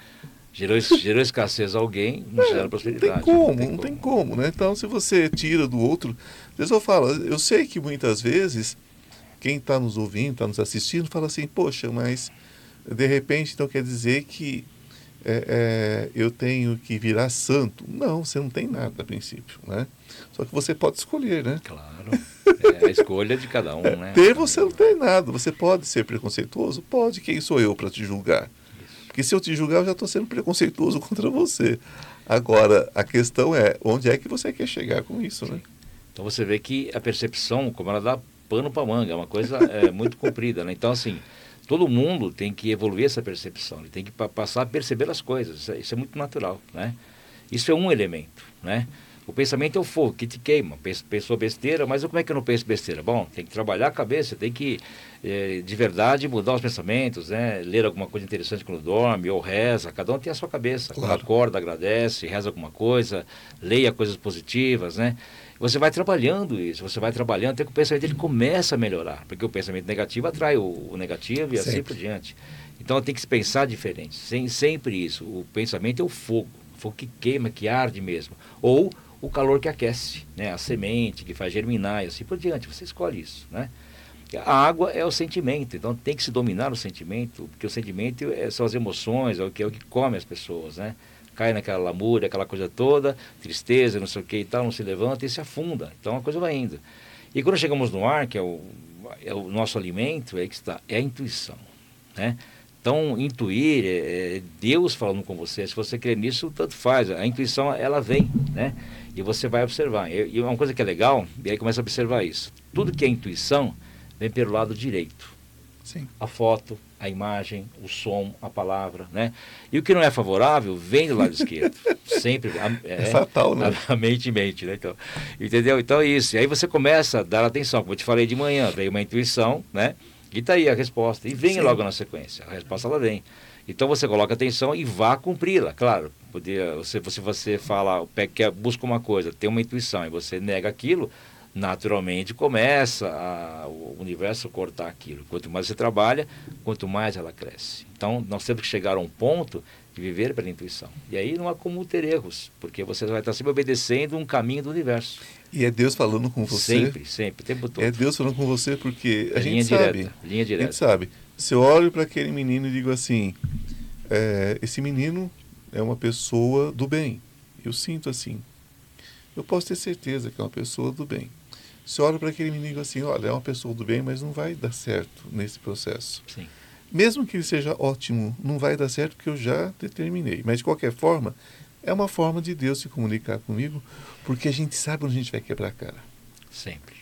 B: gerou, gerou escassez a alguém, não é, gera prosperidade.
A: Não tem como, não tem, não como. tem como, né? Então, se você tira do outro... Às eu falo, eu sei que muitas vezes quem está nos ouvindo, está nos assistindo, fala assim, poxa, mas de repente então quer dizer que é, é, eu tenho que virar santo. Não, você não tem nada a princípio, né? Só que você pode escolher, né?
B: Claro. É a escolha de cada um, né?
A: Ter você não tem nada. Você pode ser preconceituoso? Pode. Quem sou eu para te julgar? Porque se eu te julgar, eu já estou sendo preconceituoso contra você. Agora, a questão é, onde é que você quer chegar com isso, Sim. né?
B: Então você vê que a percepção, como ela dá pano para manga, é uma coisa é, muito comprida, né? Então, assim, todo mundo tem que evoluir essa percepção, ele tem que passar a perceber as coisas, isso é, isso é, muito natural, né? Isso é um elemento, né? O pensamento é o fogo que te queima, pensou besteira, mas como é que eu não penso besteira? Bom, tem que trabalhar a cabeça, tem que, é, de verdade, mudar os pensamentos, né? Ler alguma coisa interessante quando dorme, ou reza, cada um tem a sua cabeça, claro. quando acorda, agradece, reza alguma coisa, leia coisas positivas, né? Você vai trabalhando isso, você vai trabalhando até que o pensamento ele começa a melhorar, porque o pensamento negativo atrai o, o negativo e assim sempre. assim por diante. Então tem que se pensar diferente, sem, sempre isso. O pensamento é o fogo, o fogo que queima, que arde mesmo. Ou o calor que aquece, né? a semente que faz germinar e assim por diante. Você escolhe isso. Né? A água é o sentimento, então tem que se dominar o sentimento, porque o sentimento é, são as emoções, é o que, é o que come as pessoas. Né? cai naquela lamúria, aquela coisa toda, tristeza, não sei o que e tal, não se levanta e se afunda. Então a coisa vai indo. E quando chegamos no ar, que é o, é o nosso alimento, é que está, é a intuição. né? Então, intuir é, é Deus falando com você. Se você crê nisso, tanto faz. A intuição, ela vem, né? E você vai observar. E, uma coisa que é legal, e aí começa a observar isso. Tudo que é intuição vem pelo lado direito.
A: Sim.
B: A foto, a imagem, o som, a palavra, né? E o que não é favorável vem do lado esquerdo. Sempre.
A: É, é, fatal, né?
B: A, a mente mente, né? Então, entendeu? Então é isso. E aí você começa a dar atenção. Como eu te falei de manhã, veio uma intuição, né? E tá aí a resposta. E vem Sim. logo na sequência. A resposta ela vem. Então você coloca atenção e vá cumpri-la. Claro, podia, você, se você fala, quer, busca uma coisa, tem uma intuição e você nega aquilo, naturalmente começa a, o universo cortar aquilo. Quanto mais você trabalha, quanto mais ela cresce. Então, nós temos que chegar a um ponto de viver pela intuição. E aí não há como ter erros, porque você vai estar sempre obedecendo um caminho do universo.
A: E é Deus falando com você.
B: Sempre, sempre, o tempo todo.
A: É Deus falando com você porque a linha gente direta, sabe.
B: Linha direta.
A: A gente sabe. Se eu olho para aquele menino e digo assim, é, esse menino é uma pessoa do bem. Eu sinto assim. Eu posso ter certeza que é uma pessoa do bem. Você olha para aquele menino assim, olha, é uma pessoa do bem, mas não vai dar certo nesse processo.
B: Sim.
A: Mesmo que ele seja ótimo, não vai dar certo porque eu já determinei. Mas de qualquer forma, é uma forma de Deus se comunicar comigo, porque a gente sabe onde a gente vai quebrar a cara.
B: Sempre.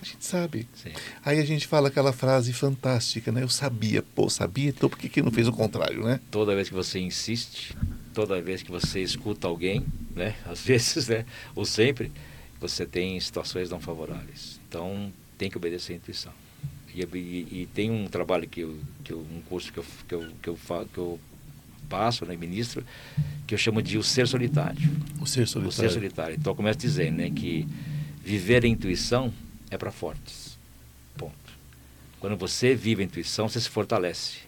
A: A gente sabe.
B: Sim.
A: Aí a gente fala aquela frase fantástica, né? Eu sabia, pô, sabia, então por que, que não fez o contrário, né?
B: Toda vez que você insiste, toda vez que você escuta alguém, né? Às vezes, né? Ou sempre, você tem situações não favoráveis. Então, tem que obedecer a intuição. E, e, e tem um trabalho que eu, que eu, um curso que eu, que eu, que eu, que eu passo, né, ministro, que eu chamo de o ser solitário.
A: O ser solitário.
B: O ser solitário. Então, começo dizendo, né, que viver a intuição é para fortes. Ponto. Quando você vive a intuição, você se fortalece.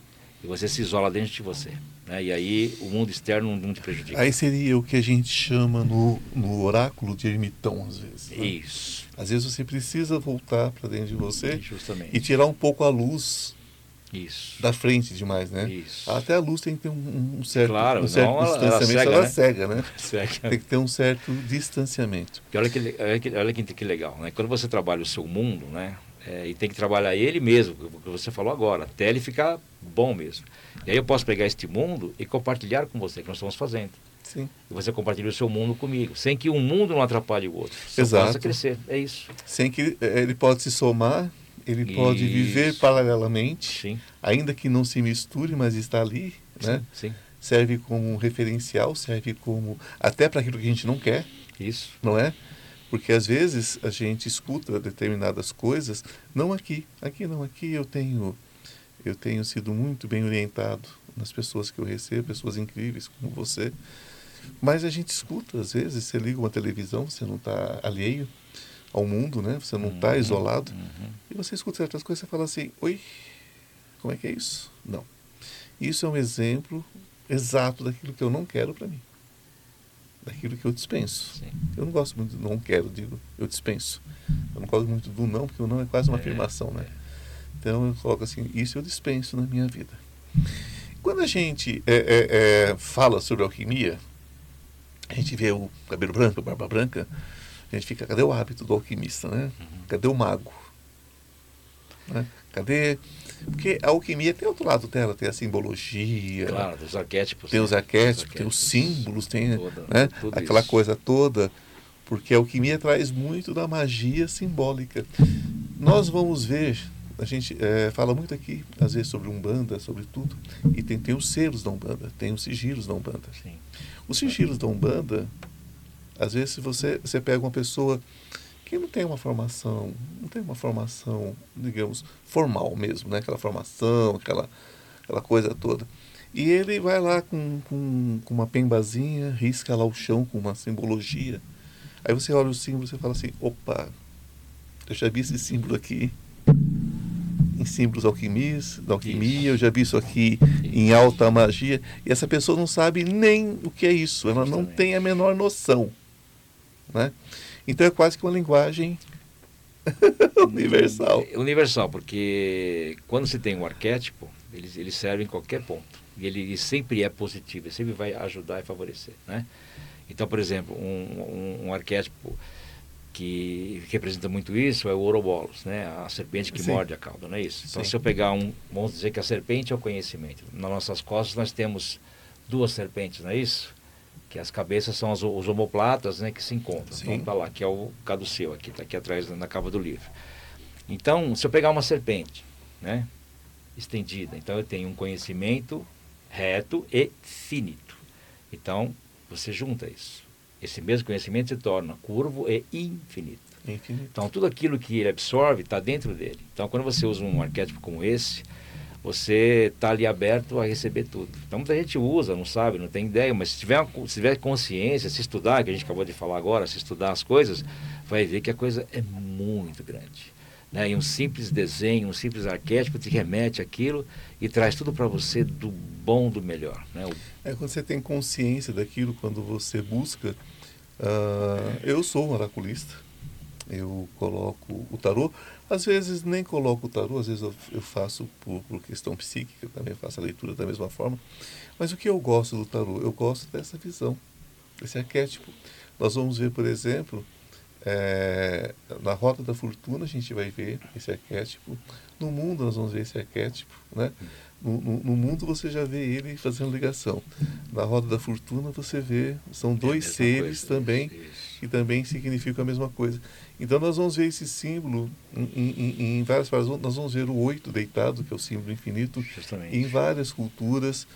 B: E você se isola dentro de você. Né? E aí o mundo externo não te prejudica.
A: Aí seria o que a gente chama no, no oráculo de ermitão, às vezes. Né?
B: Isso.
A: Às vezes você precisa voltar para dentro de você
B: Justamente.
A: e tirar um pouco a luz
B: isso.
A: da frente demais, né?
B: Isso.
A: Até a luz tem que ter um, um certo,
B: claro,
A: um certo
B: não,
A: distanciamento,
B: ela,
A: ela
B: né?
A: cega, né?
B: Cega.
A: Tem que ter um certo distanciamento.
B: E olha que, olha que, olha que, legal, né? Quando você trabalha o seu mundo, né? É, e tem que trabalhar ele mesmo, o que você falou agora, até ele ficar bom mesmo. E aí eu posso pegar este mundo e compartilhar com você, que nós estamos fazendo.
A: Sim.
B: E você compartilha o seu mundo comigo, sem que um mundo não atrapalhe o outro. Você
A: Exato.
B: possa crescer, é isso.
A: Sem que eh, ele pode se somar, ele
B: Isso.
A: pode viver paralelamente,
B: Sim,
A: ainda que não se misture, mas está ali, né?
B: sim, sim.
A: Serve como um referencial, serve como até para aquilo que a gente não quer,
B: Isso.
A: não é? Porque às vezes a gente escuta determinadas coisas, não aqui, aqui não, aqui eu tenho eu tenho sido muito bem orientado nas pessoas que eu recebo, pessoas incríveis como você. Mas a gente escuta, às vezes, você liga uma televisão, você não está alheio ao mundo, né? Você não está
B: Uhum,
A: isolado.
B: uhum.
A: E você escuta certas coisas e fala assim, oi, como é que é isso? Não. Isso é um exemplo exato daquilo que eu não quero para mim. Daquilo que eu dispenso.
B: Sim.
A: Eu não gosto muito do não quero, digo, eu dispenso. Eu não gosto muito do não, porque o não é quase uma
B: É,
A: afirmação, né? Então eu coloco assim, isso eu dispenso na minha vida. Quando a gente é, é, é, fala sobre alquimia, a gente vê o cabelo branco, a barba branca, a gente fica, cadê o hábito do alquimista, né?
B: Uhum.
A: Cadê o mago? Né? Cadê? Porque a alquimia tem outro lado dela, tem a simbologia,
B: Claro, dos arquétipos.
A: tem os
B: né?
A: arquétipos, tem os
B: arquétipos.
A: símbolos, tem
B: Toda-
A: né? aquela
B: isso.
A: coisa toda, porque a alquimia traz muito da magia simbólica. Nós vamos ver, a gente eh, fala muito aqui, às vezes, sobre Umbanda, sobre tudo, e tem, tem os selos da Umbanda, tem os sigilos da Umbanda.
B: Sim.
A: Os sigilos da Umbanda, às vezes, se você, você pega uma pessoa que não tem uma formação, não tem uma formação, digamos, formal mesmo, né? aquela formação, aquela, aquela coisa toda. E ele vai lá com, com, com uma pembazinha, risca lá o chão com uma simbologia. Aí você olha o símbolo e você fala assim, opa, eu já vi esse símbolo aqui em símbolos alquimis, da alquimia, eu já vi isso aqui em alta magia, e essa pessoa não sabe nem o que é isso, ela não
B: Justamente.
A: tem a menor noção. Né? Então é quase que uma linguagem universal.
B: É Universal, porque quando se tem um arquétipo, ele, ele serve em qualquer ponto. E ele, ele sempre é positivo, ele sempre vai ajudar e favorecer. Né? Então, por exemplo, um, um, um arquétipo que representa muito isso é o Ouroboros, né? A serpente que Sim. morde a cauda, não é isso? Então, Sim. se eu pegar um, vamos dizer que a serpente é o conhecimento. Nas nossas costas nós temos duas serpentes, não é isso? Que as cabeças são as, os omoplatas, né, que se encontram. Sim. Então tá lá, que é o caduceu aqui, tá aqui atrás na capa do livro. Então, se eu pegar uma serpente, né, estendida, então eu tenho um conhecimento reto e finito. Então, você junta isso. Esse mesmo conhecimento se torna curvo e infinito. infinito. Então, tudo aquilo que ele absorve está dentro dele. Então, quando você usa um arquétipo como esse, você está ali aberto a receber tudo. Então, muita gente usa, não sabe, não tem ideia, mas se tiver, se tiver consciência, se estudar, que a gente acabou de falar agora, se estudar as coisas, vai ver que a coisa é muito grande. Né? E um simples desenho, um simples arquétipo te remete aquilo e traz tudo para você do bom, do melhor. Né? O...
A: É quando você tem consciência daquilo, quando você busca. Uh, eu sou um oraculista, eu coloco o tarô. Às vezes nem coloco o tarô, às vezes eu, eu faço por, por, questão psíquica, também faço a leitura da mesma forma. Mas o que eu gosto do tarô? Eu gosto dessa visão, desse arquétipo. Nós vamos ver, por exemplo, é, na Rota da Fortuna a gente vai ver esse arquétipo. No mundo nós vamos ver esse arquétipo. Né? No, no, no mundo você já vê ele fazendo ligação. Na Roda da Fortuna você vê, são dois é seres coisa, também, isso. Que também significam a mesma coisa. Então nós vamos ver esse símbolo em, em, em várias partes. Nós vamos ver o oito deitado, que é o símbolo infinito, Justamente. em várias culturas.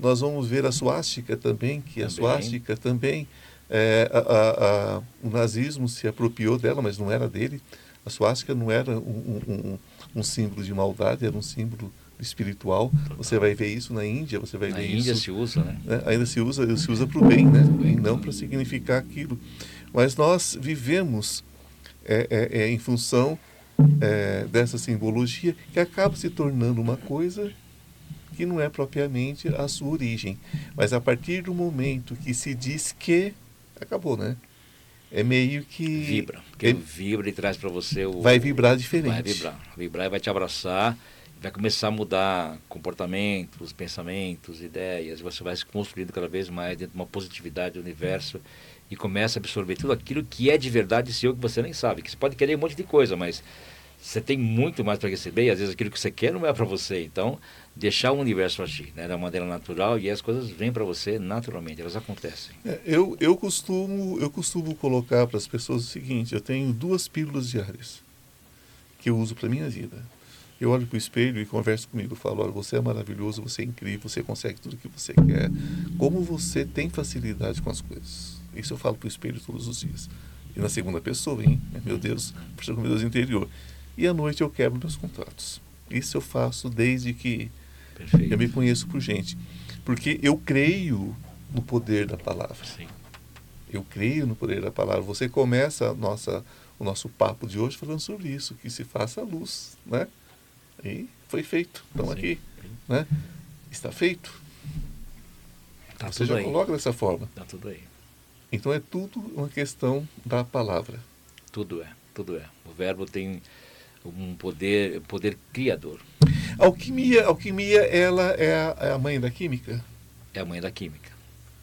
A: Nós vamos ver a suástica também, que também. a suástica também é, a, a, a, o nazismo se apropriou dela, mas não era dele. A suástica não era um, um, um, símbolo de maldade, era um símbolo espiritual. Você vai ver isso na Índia, você vai
B: na
A: ver
B: Índia
A: isso.
B: se usa, né?
A: né? Ainda se usa, se usa para o bem, né? E não para significar aquilo. Mas nós vivemos é, é, é em função é, dessa simbologia que acaba se tornando uma coisa que não é propriamente a sua origem. Mas a partir do momento que se diz que acabou, né? É meio que.
B: Vibra. Porque é, vibra e traz para você o.
A: Vai vibrar diferente.
B: Vai vibrar. Vibrar e vai te abraçar, vai começar a mudar comportamentos, pensamentos, ideias, você vai se construindo cada vez mais dentro de uma positividade do universo e começa a absorver tudo aquilo que é de verdade seu que você nem sabe. Que você pode querer um monte de coisa, mas você tem muito mais para receber e às vezes aquilo que você quer não é para você. Então, deixar o universo agir né, da maneira natural e as coisas vêm para você naturalmente, elas acontecem.
A: É, eu, eu, costumo, eu costumo colocar para as pessoas o seguinte: eu tenho duas pílulas diárias que eu uso para minha vida. Eu olho para o espelho e converso comigo, falo: olha, você é maravilhoso, você é incrível, você consegue tudo o que você quer. Como você tem facilidade com as coisas. Isso eu falo para o espelho todos os dias. E na segunda pessoa, hein? Meu Deus, por meu Deus interior. E à noite eu quebro meus contratos. Isso eu faço desde que Perfeito. eu me conheço por gente. Porque eu creio no poder da palavra. Sim. Eu creio no poder da palavra. Você começa a nossa, o nosso papo de hoje falando sobre isso, que se faça a luz, né? E foi feito. Estamos aqui, né? Está feito. Tá Você já aí. coloca dessa forma.
B: Está tudo aí.
A: Então é tudo uma questão da palavra.
B: Tudo é, tudo é. O verbo tem um poder, poder criador.
A: A alquimia, a alquimia ela é a, é a mãe da química?
B: É a mãe da química.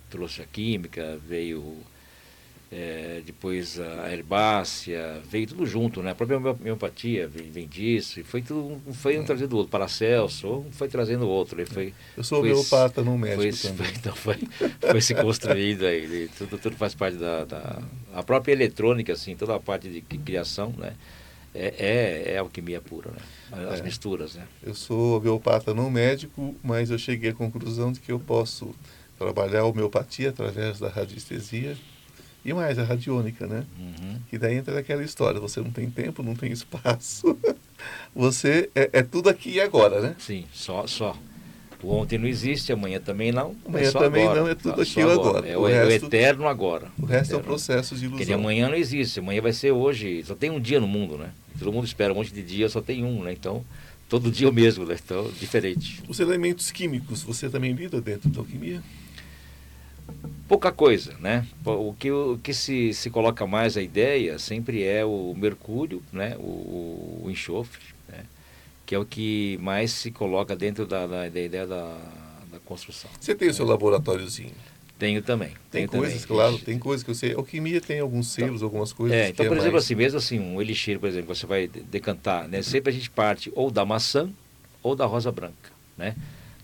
B: Trouxe a química, veio é, depois a herbácea, veio tudo junto, né? A própria homeopatia vem, vem disso, e foi tudo, foi um trazendo o outro. Paracelso, um foi trazendo o outro. Foi,
A: Eu sou homeopata, não médico
B: foi, também. Foi, então foi, foi se construindo aí, tudo, tudo faz parte da, da... A própria eletrônica, assim, toda a parte de criação, né? é, é, é alquimia pura, né? As é. misturas, né?
A: Eu sou homeopata não médico, mas eu cheguei à conclusão de que eu posso trabalhar a homeopatia através da radiestesia e mais a radiônica, né? Uhum. E daí entra aquela história, você não tem tempo, não tem espaço, você é, é tudo aqui e agora, né?
B: Sim, só, só. O ontem não existe, amanhã também não.
A: Amanhã é também agora. não, é tudo aqui agora. agora.
B: É o, o, resto, é o eterno agora.
A: O resto
B: é
A: o processo de ilusão. Porque
B: amanhã não existe, amanhã vai ser hoje. Só tem um dia no mundo, né? Todo mundo espera um monte de dia, só tem um, né? Então, todo dia o mesmo, né? Então, diferente.
A: Os elementos químicos, você também lida dentro da alquimia?
B: Pouca coisa, né? O que, o que se, se coloca mais a ideia sempre é o mercúrio, né? O, o enxofre, que é o que mais se coloca dentro da, da, da ideia da, da construção.
A: Você tem o seu laboratóriozinho?
B: Tenho também.
A: Tem
B: tenho
A: coisas,
B: também.
A: claro, tem coisas que sei. Alquimia tem alguns selos, então, algumas coisas.
B: É, então, por exemplo,
A: mais...
B: assim, mesmo assim, um elixir, por exemplo, você vai decantar, né? Sempre a gente parte ou da maçã ou da rosa branca, né?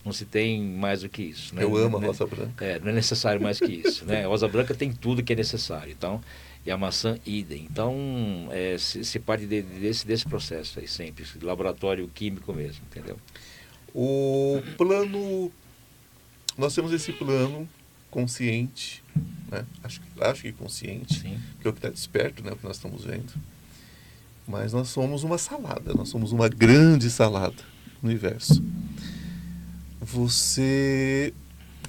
B: Não se tem mais do que isso. Né?
A: Eu amo a rosa branca.
B: É, não é necessário mais que isso, né? A rosa branca tem tudo que é necessário, então, e a maçã idem. Então, é, se, se parte de, desse, desse processo aí sempre, laboratório químico mesmo, entendeu?
A: O plano, nós temos esse plano consciente, né? acho, acho que consciente,
B: Sim.
A: que é o que está desperto, né? o que nós estamos vendo. Mas nós somos uma salada, nós somos uma grande salada no universo. Você,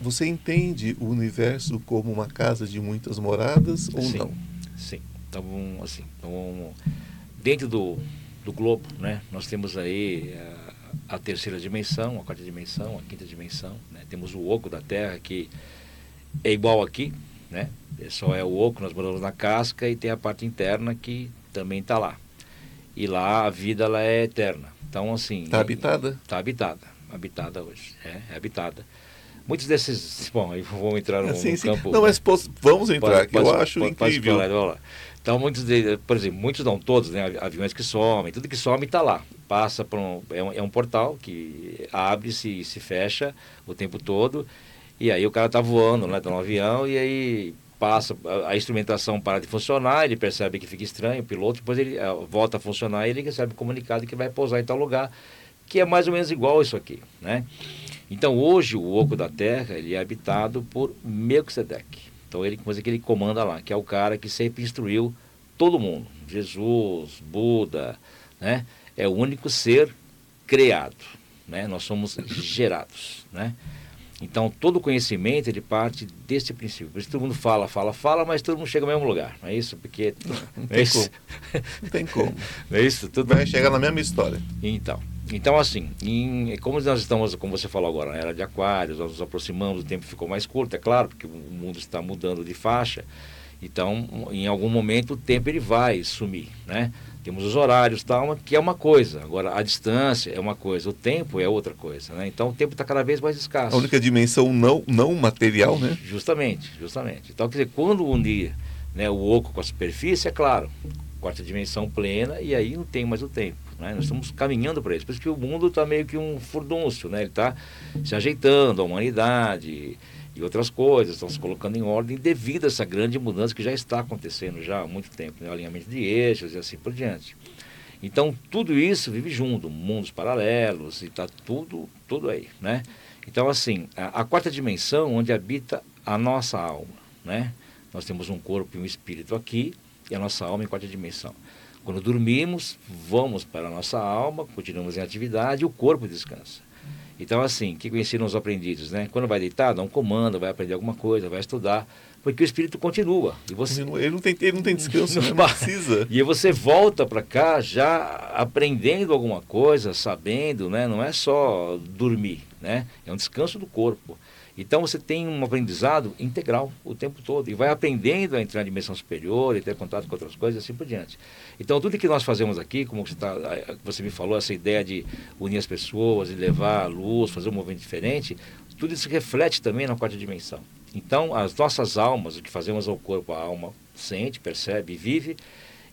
A: você entende o universo como uma casa de muitas moradas ou
B: Sim.
A: não?
B: Sim. Então, assim, então, dentro do, do globo, né? Nós temos aí a, a terceira dimensão, a quarta dimensão, a quinta dimensão, né? Temos o oco da Terra que é igual aqui, né? É só é o oco, nós moramos na casca e tem a parte interna que também está lá. E lá a vida ela é eterna. Então assim.
A: Está habitada?
B: Está habitada, habitada hoje, é, é habitada. Muitos desses, bom, aí vamos entrar no,
A: sim,
B: no
A: sim.
B: campo.
A: Não, mas posso- vamos entrar,
B: Pode-
A: que eu
B: pode-
A: acho
B: pode-
A: incrível.
B: vamos lá. Então, muitos, de, por exemplo, muitos não todos, né? avi- Aviões que somem, tudo que some está lá. Passa por um, é, um, é um portal que abre-se e se fecha o tempo todo. E aí o cara está voando, né? Está no avião e aí passa, a, instrumentação para de funcionar, ele percebe que fica estranho, o piloto, depois ele ah, volta a funcionar e ele recebe o comunicado que vai pousar em tal lugar, que é mais ou menos igual isso aqui, né? Então hoje o oco da Terra ele é habitado por Melquisedeque. Então ele coisa que ele comanda lá, que é o cara que sempre instruiu todo mundo. Jesus, Buda, né? É o único ser criado, né? Nós somos gerados, né? Então todo conhecimento ele parte desse princípio. Por isso todo mundo fala, fala, fala, mas todo mundo chega ao mesmo lugar. Não é isso? Porque não
A: tem
B: é isso?
A: Não tem como.
B: Não é isso? Tudo
A: Vai chegar na mesma história.
B: então, então assim, em- como nós estamos, como você falou agora, na era de aquários, nós nos aproximamos, o tempo ficou mais curto, é claro, porque o mundo está mudando de faixa. Então, em algum momento o tempo ele vai sumir, né? Temos os horários tal, que é uma coisa. Agora, a distância é uma coisa, o tempo é outra coisa, né? Então, o tempo está cada vez mais escasso.
A: A única dimensão não, não material, né?
B: Justamente, justamente. Então, quer dizer, quando unir né, o oco com a superfície, é claro, quarta dimensão plena, e aí não tem mais o tempo. Né? Nós estamos caminhando para isso. Por isso que o mundo está meio que um furdúncio, né? ele está se ajeitando, a humanidade e outras coisas estão se colocando em ordem devido a essa grande mudança que já está acontecendo já há muito tempo, né? alinhamento de eixos e assim por diante. Então, tudo isso vive junto, mundos paralelos, e está tudo, tudo aí, né? Então, assim, a, a quarta dimensão, onde habita a nossa alma, né? Nós temos um corpo e um espírito aqui, e a nossa alma em quarta dimensão. Quando dormimos, vamos para a nossa alma, continuamos em atividade, e o corpo descansa. Então, assim, o que ensinam os aprendizes, né? Quando vai deitar, dá um comando, vai aprender alguma coisa, vai estudar, porque o espírito continua. E você,
A: Ele não, tem, ele não tem descanso,
B: Não
A: né? não precisa.
B: e você volta para cá já aprendendo alguma coisa, sabendo, né? Não é só dormir, né? É um descanso do corpo. Então você tem um aprendizado integral o tempo todo e vai aprendendo a entrar na dimensão superior e ter contato com outras coisas e assim por diante. Então tudo que nós fazemos aqui, como você, tá, você me falou, essa ideia de unir as pessoas e levar a luz, fazer um movimento diferente, tudo isso reflete também na quarta dimensão. Então as nossas almas, o que fazemos ao corpo, a alma sente, percebe vive,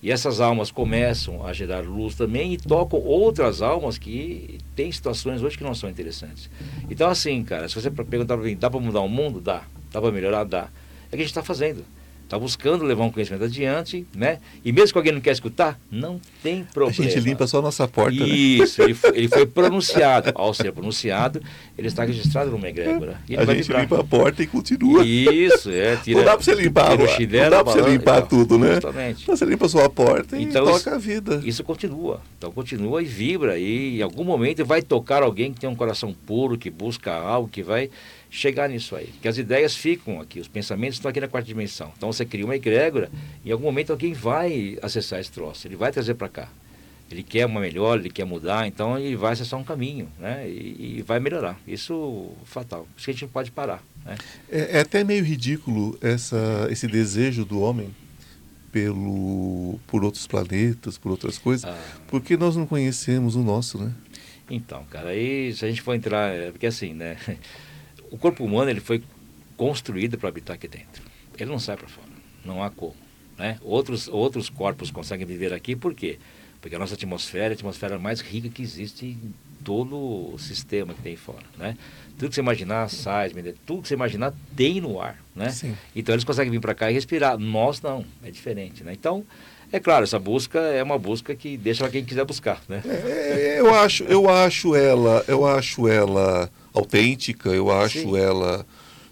B: e essas almas começam a gerar luz também e tocam outras almas que têm situações hoje que não são interessantes. Então, assim, cara, se você perguntar para mim, dá para mudar o mundo? Dá. Dá para melhorar? Dá. É o que a gente está fazendo. Está buscando levar um conhecimento adiante, né? E mesmo que alguém não quer escutar, não tem
A: A
B: problema.
A: gente limpa só a nossa porta, né?
B: Isso, ele foi, ele foi pronunciado. Ao ser pronunciado, ele está registrado numa egrégora. Ele
A: A gente
B: vibrar.
A: limpa a porta e continua.
B: Isso, é. Tira,
A: não dá pra você limpar,
B: tira o
A: não
B: chileno,
A: dá pra você limpar
B: então,
A: tudo, né?
B: Justamente.
A: Então você limpa a sua porta e
B: Então,
A: toca
B: isso-
A: a vida.
B: Isso continua. Então continua e vibra. E em algum momento vai tocar alguém que tem um coração puro, que busca algo, que vai chegar nisso aí. Que as ideias ficam aqui, os pensamentos estão aqui na quarta dimensão. Então você cria uma egrégora, em algum momento alguém vai acessar esse troço, ele vai trazer para cá. Ele quer uma melhor, ele quer mudar, então ele vai acessar um caminho, né? E, e vai melhorar. Isso é fatal. Isso que a gente não pode parar. Né?
A: É, é até meio ridículo essa, esse desejo do homem pelo, por outros planetas, por outras coisas,
B: Ah,
A: porque nós não conhecemos o nosso, né?
B: Então, cara, aí se a gente for entrar, é porque assim, né? O corpo humano ele foi construído para habitar aqui dentro. Ele não sai para fora, não há como. Né? Outros, outros corpos conseguem viver aqui, por quê? Porque a nossa atmosfera é a atmosfera mais rica que existe em todo o sistema que tem fora. Né? Tudo que você imaginar, sais, tudo que você imaginar tem no ar. Né?
A: Sim.
B: Então eles conseguem vir para cá e respirar. Nós não, é diferente. Né? Então, é claro, essa busca é uma busca que deixa para quem quiser buscar. Né?
A: É, eu, acho, eu acho ela, eu acho ela autêntica, eu acho Sim. ela,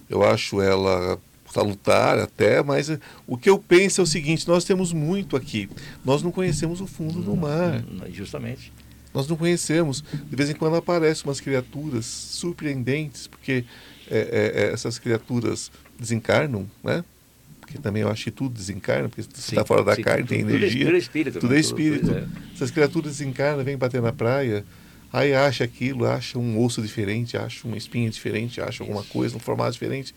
A: eu acho ela salutar até, mas o que eu penso é o seguinte, nós temos muito aqui. Nós não conhecemos o fundo do mar.
B: Justamente.
A: Nós não conhecemos. De vez em quando aparecem umas criaturas surpreendentes, porque é, é, é essas criaturas desencarnam, né? Porque também eu acho que tudo desencarna, porque você está fora da sim, carne, tudo, tem energia. Tudo
B: é espírito.
A: Tudo é espírito. Tudo, é. Essas criaturas desencarnam, vêm bater na praia, aí acha aquilo, acha um osso diferente, acha uma espinha diferente, acha alguma coisa, um formato diferente.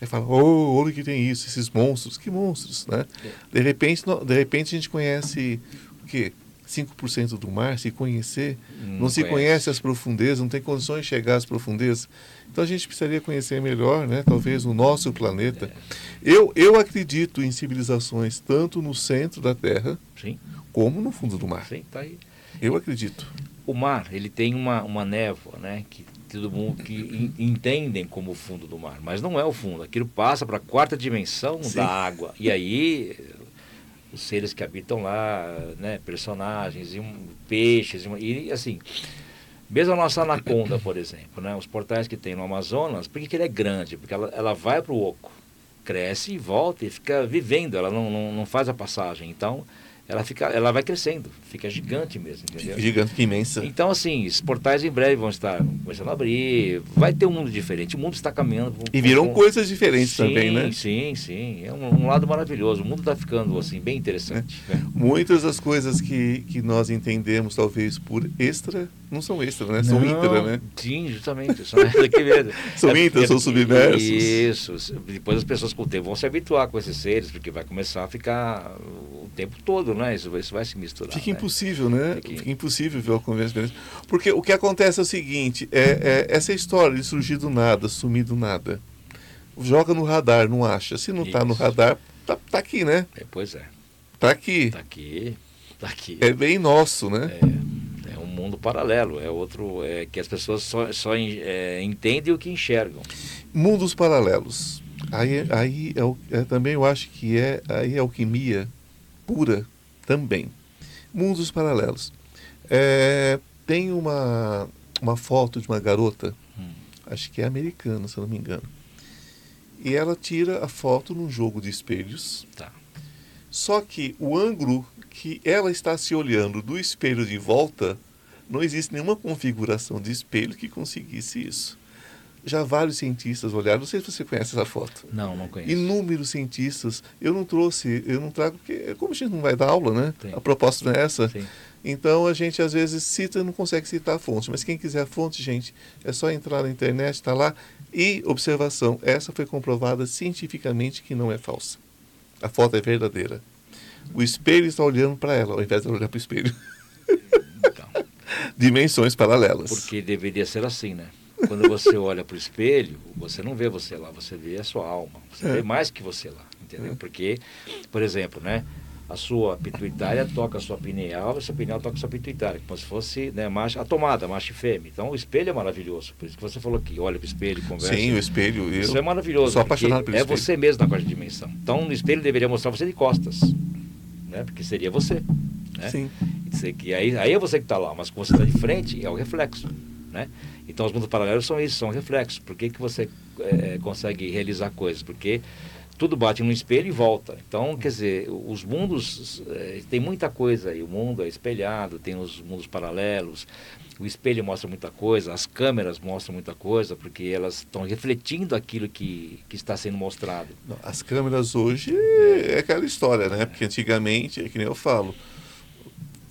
A: Aí fala, oh, olha que tem isso, esses monstros, que monstros, né? É. De repente, de repente a gente conhece o quê? 5% do mar, se conhecer, não, não se conhece. conhece as profundezas, não tem condições de chegar às profundezas. Então a gente precisaria conhecer melhor, né, talvez, o nosso planeta. É. Eu, eu acredito em civilizações tanto no centro da Terra
B: Sim.
A: como no fundo do mar.
B: Sim, tá aí.
A: Eu acredito.
B: O mar, ele tem uma, uma névoa, né, que todo mundo que entendem como o fundo do mar, mas não é o fundo. Aquilo passa para a quarta dimensão Sim. da água. E aí os seres que habitam lá, né, personagens, e um, peixes, e, e assim, mesmo a nossa anaconda, por exemplo, né, os portais que tem no Amazonas, por que, que ele é grande? Porque ela, ela vai para o oco, cresce e volta e fica vivendo, ela não, não, não faz a passagem. Então, ela fica, ela vai crescendo, fica gigante mesmo, entendeu?
A: Gigante, imensa.
B: Então, assim, os portais em breve vão estar começando a abrir, vai ter um mundo diferente, o mundo está caminhando.
A: E viram com... coisas diferentes
B: sim,
A: também, né?
B: Sim, sim, é um, um lado maravilhoso, o mundo está ficando, assim, bem interessante.
A: É. Muitas das coisas que, que nós entendemos, talvez, por extra, não são extra, né? São intra, né?
B: Sim, justamente, são daqui mesmo.
A: são é, intra, são subversos.
B: Isso, depois as pessoas com o tempo vão se habituar com esses seres, porque vai começar a ficar o tempo todo né? Isso, isso vai se misturar.
A: Fica
B: né?
A: impossível, né? Fica... Fica impossível ver o convênio Porque o que acontece é o seguinte, é, é, essa história de surgir do nada, sumir do nada. Joga no radar, não acha. Se não está no radar, tá, tá aqui, né?
B: É, pois é.
A: Tá aqui.
B: Tá aqui. Tá aqui.
A: É bem nosso, né?
B: É, é mundo paralelo, é outro, é que as pessoas só, só é, entendem o que enxergam.
A: Mundos paralelos. Aí, aí é, é, também eu acho que é aí é alquimia pura também. Mundos paralelos. É, tem uma, uma foto de uma garota, hum. acho que é americana, se eu não me engano. E ela tira a foto num jogo de espelhos.
B: Tá.
A: Só que o ângulo que ela está se olhando do espelho de volta, não existe nenhuma configuração de espelho que conseguisse isso já vários cientistas olharam. Não sei se você conhece essa foto.
B: Não, não conheço.
A: Inúmeros cientistas. Eu não trouxe, eu não trago, porque como a gente não vai dar aula, né? Sim. A proposta não é essa. Sim. Então a gente às vezes cita e não consegue citar a fonte. Mas quem quiser a fonte, gente, é só entrar na internet, está lá. E observação, essa foi comprovada cientificamente que não é falsa. A foto é verdadeira. O espelho está olhando para ela, ao invés de olhar para o espelho. Dimensões paralelas.
B: Porque deveria ser assim, né? Quando você olha para o espelho, você não vê você lá, você vê a sua alma. Você é. vê mais que você lá, entendeu? É. Porque, por exemplo, né? A sua pituitária toca a sua pineal, a sua pineal toca a sua pituitária, como se fosse né, macho, a tomada, macho e fêmea. Então o espelho é maravilhoso. Por isso que você falou que olha para o espelho, conversa.
A: Sim, o espelho. Eu
B: isso é maravilhoso.
A: Sou apaixonado
B: pelo é espelho. É você mesmo na quarta dimensão. Então o espelho deveria mostrar você de costas. Né? Porque seria você. Né?
A: Sim.
B: E aí, aí é você que está lá, mas quando você está de frente, é o reflexo. Né? Então, os mundos paralelos são isso, são reflexos. Por que, que você é, consegue realizar coisas? Porque tudo bate no espelho e volta. Então, quer dizer, os mundos, é, tem muita coisa aí. O mundo é espelhado, tem os mundos paralelos, o espelho mostra muita coisa, as câmeras mostram muita coisa, porque elas estão refletindo aquilo que, que está sendo mostrado.
A: As câmeras hoje é aquela história, né? Porque antigamente, é que nem eu falo,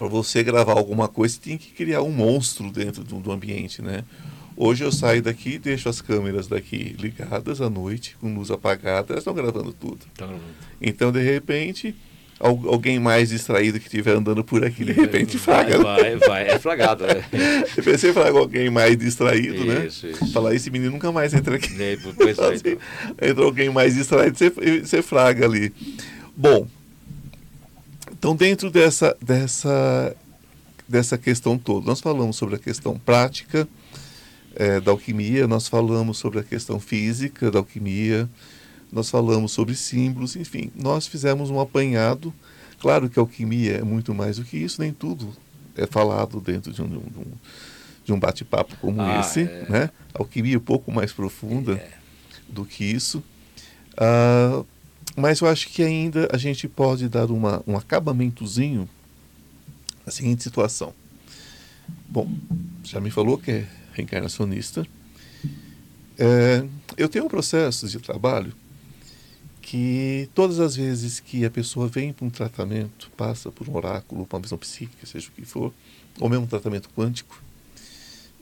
A: para você gravar alguma coisa, você tem que criar um monstro dentro do, do ambiente, né? Hoje eu saio daqui, deixo as câmeras daqui ligadas à noite, com luz apagada, elas estão gravando tudo.
B: Tá
A: então, de repente, alguém mais distraído que estiver andando por aqui, de repente flaga.
B: Vai, vai, vai, é flagado. Né?
A: De repente você flaga alguém mais distraído, né?
B: Isso, isso.
A: Falar, esse menino nunca mais entra aqui.
B: É, Pois é,
A: Assim,
B: então.
A: entra alguém mais distraído, você, você fraga ali. Bom, então dentro dessa, dessa, dessa questão toda, nós falamos sobre a questão prática eh, da alquimia, nós falamos sobre a questão física da alquimia, nós falamos sobre símbolos, enfim, nós fizemos um apanhado. Claro que a alquimia é muito mais do que isso, nem tudo é falado dentro de um, de um, de um bate-papo como
B: Ah,
A: esse,
B: é.
A: né? A alquimia é um pouco mais profunda
B: É.
A: do que isso. Ah, mas eu acho que ainda a gente pode dar uma, um acabamentozinho na seguinte situação. Bom, já me falou que é reencarnacionista. É, eu tenho um processo de trabalho que todas as vezes que a pessoa vem para um tratamento, passa por um oráculo, uma visão psíquica, seja o que for, ou mesmo um tratamento quântico,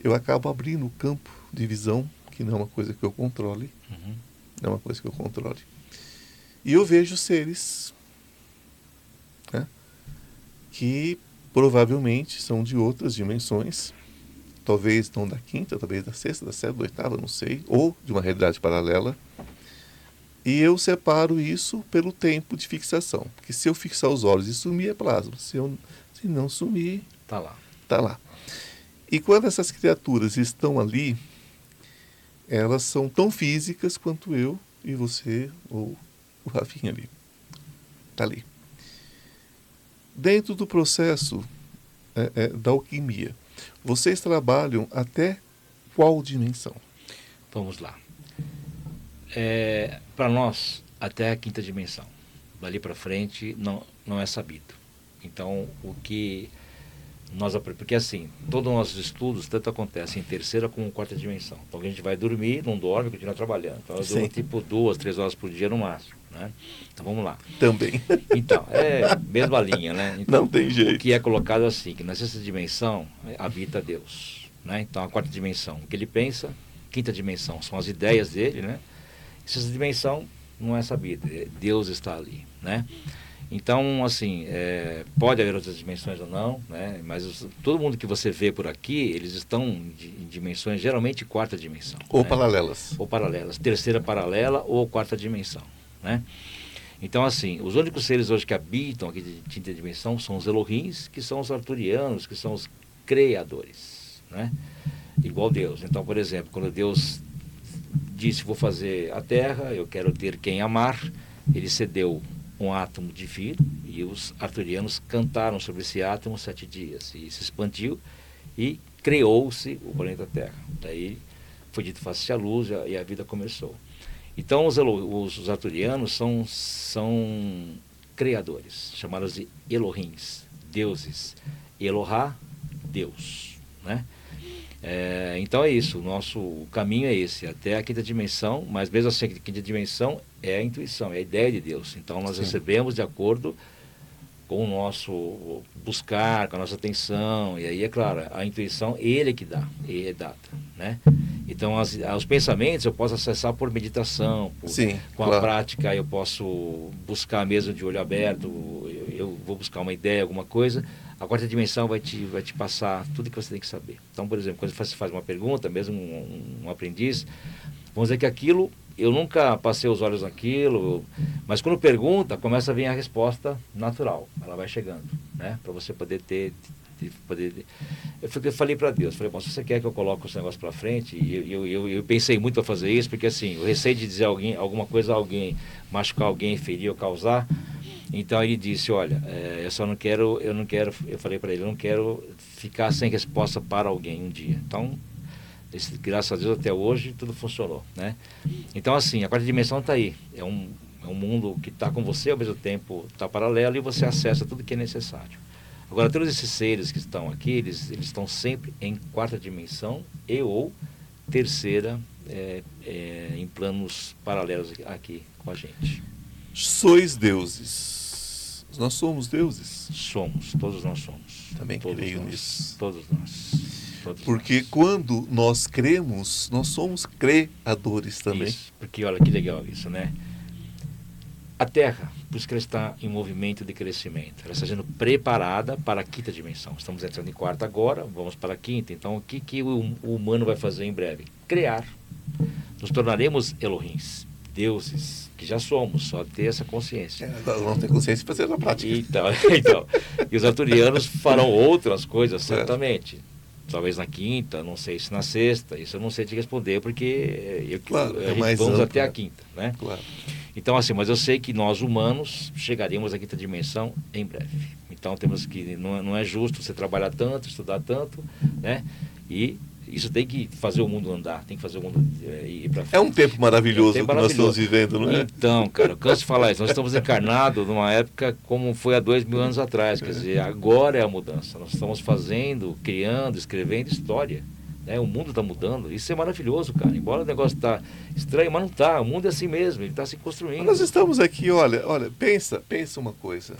A: eu acabo abrindo o campo de visão, que não é uma coisa que eu controle,
B: Uhum.
A: não é uma coisa que eu controle. E eu vejo seres né, que provavelmente são de outras dimensões, talvez não da quinta, talvez da sexta, da sétima, da oitava, não sei, ou de uma realidade paralela. E eu separo isso pelo tempo de fixação. Porque se eu fixar os olhos e sumir, é plasma. Se, eu, se não sumir,
B: Tá lá.
A: está lá. E quando essas criaturas estão ali, elas são tão físicas quanto eu e você ou o Rafinha ali. Está ali. Dentro do processo é, é, da alquimia, vocês trabalham até qual dimensão?
B: Vamos lá. É, para nós, até a quinta dimensão. Dali para frente não, não é sabido. Então, o que nós porque assim, todos os nossos estudos tanto acontecem em terceira como quarta dimensão. Então a gente vai dormir, não dorme, continua trabalhando. Então eu durmo tipo duas, três horas por dia no máximo, né? Então vamos lá.
A: Também.
B: Então, é mesma linha, né? Então,
A: Não tem
B: O
A: jeito.
B: que é colocado assim, que na sexta dimensão eh, habita Deus, né? Então a quarta dimensão, o que ele pensa, quinta dimensão são as ideias dele, né? E sexta dimensão não é sabida, eh, Deus está ali, né? Então, assim, eh, pode haver outras dimensões ou não, né? Mas os- todo mundo que você vê por aqui, eles estão em dimensões, geralmente quarta dimensão.
A: Ou
B: né?
A: paralelas.
B: ou paralelas, terceira paralela ou quarta dimensão, né? Então, assim, os únicos seres hoje que habitam aqui de quinta dimensão são os Elohims, que são os arturianos, que são os criadores, né? Igual Deus. Então, por exemplo, quando Deus disse, vou fazer a Terra, eu quero ter quem amar, ele cedeu um átomo de vidro e os arturianos cantaram sobre esse átomo sete dias e se expandiu e criou-se o planeta Terra. Daí foi dito faça-se a luz e a vida começou. Então os, os, os arturianos são, são criadores, chamados de Elohims, deuses. Elohá, Deus, né? É, então é isso, o nosso caminho é esse, até a quinta dimensão, mas mesmo assim a quinta dimensão é a intuição, é a ideia de Deus. Então nós
A: Sim.
B: recebemos de acordo com o nosso buscar, com a nossa atenção, e aí é claro, a intuição ele é que dá, ele é dada, né? Então as, os pensamentos eu posso acessar por meditação, por,
A: Sim,
B: com a
A: claro.
B: prática eu posso buscar mesmo de olho aberto, eu, eu vou buscar uma ideia, alguma coisa, a quarta dimensão vai te, vai te passar tudo que você tem que saber. Então, por exemplo, quando você faz uma pergunta, mesmo um, um aprendiz, vamos dizer que aquilo, eu nunca passei os olhos naquilo, mas quando pergunta, começa a vir a resposta natural, ela vai chegando, né? Para você poder ter, de poder... Eu falei para Deus, falei, bom, se você quer que eu coloque esse negócio para frente, e eu, eu, eu, pensei muito para fazer isso, porque assim, o receio de dizer alguém, alguma coisa a alguém, machucar alguém, ferir ou causar, então ele disse, olha, eh, eu só não quero, eu não quero, eu falei para ele, eu não quero ficar sem resposta para alguém um dia. Então, esse- graças a Deus até hoje tudo funcionou, né? Então assim, a quarta dimensão está aí, é um, é um mundo que está com você ao mesmo tempo está paralelo e você acessa tudo que é necessário. Agora todos esses seres que estão aqui, eles, eles estão sempre em quarta dimensão e ou terceira eh, eh, em planos paralelos aqui com a gente.
A: Sois deuses. Nós somos deuses.
B: Somos, todos nós somos.
A: Também
B: todos
A: creio
B: nós,
A: nisso.
B: Todos nós.
A: Porque
B: nós.
A: quando nós cremos, nós somos criadores também.
B: Isso, porque olha que legal isso, né? A Terra, por isso que ela está em movimento de crescimento, ela está sendo preparada para a quinta dimensão. Estamos entrando em quarta agora, vamos para a quinta. Então, o que, que o, o humano vai fazer em breve? Criar. Nos tornaremos Elohims, deuses, que já somos, só ter essa consciência. É,
A: não tem consciência para fazer na prática.
B: Então, então, e os arturianos farão outras coisas, é. certamente. É talvez na quinta, não sei se na sexta, isso eu não sei te responder, porque eu, claro, é vamos amplo, até a quinta, né?
A: Claro.
B: Então, assim, mas eu sei que nós humanos chegaremos à quinta dimensão em breve. Então temos que, não, é, não é justo você trabalhar tanto, estudar tanto, né? E isso tem que fazer o mundo andar, tem que fazer o mundo é, ir para frente.
A: É um tempo maravilhoso, é um tempo que maravilhoso. nós estamos vivendo, não é?
B: Então, cara, eu canso de falar isso. Nós estamos encarnados numa época como foi há dois mil anos atrás. Quer dizer, agora é a mudança. Nós estamos fazendo, criando, escrevendo história. Né? O mundo está mudando. Isso é maravilhoso, cara. Embora o negócio está estranho, mas não está. O mundo é assim mesmo, ele está se construindo.
A: Nós estamos aqui, olha, olha, pensa, pensa uma coisa.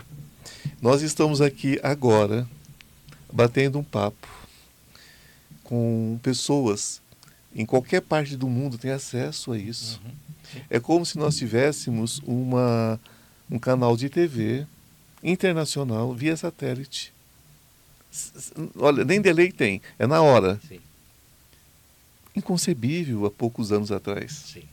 A: Nós estamos aqui agora batendo um papo com pessoas em qualquer parte do mundo tem acesso a isso. Uhum. É como se nós tivéssemos uma, um canal de TV internacional via satélite. Olha, nem delay tem, é na hora. Sim. Inconcebível há poucos anos atrás. Sim.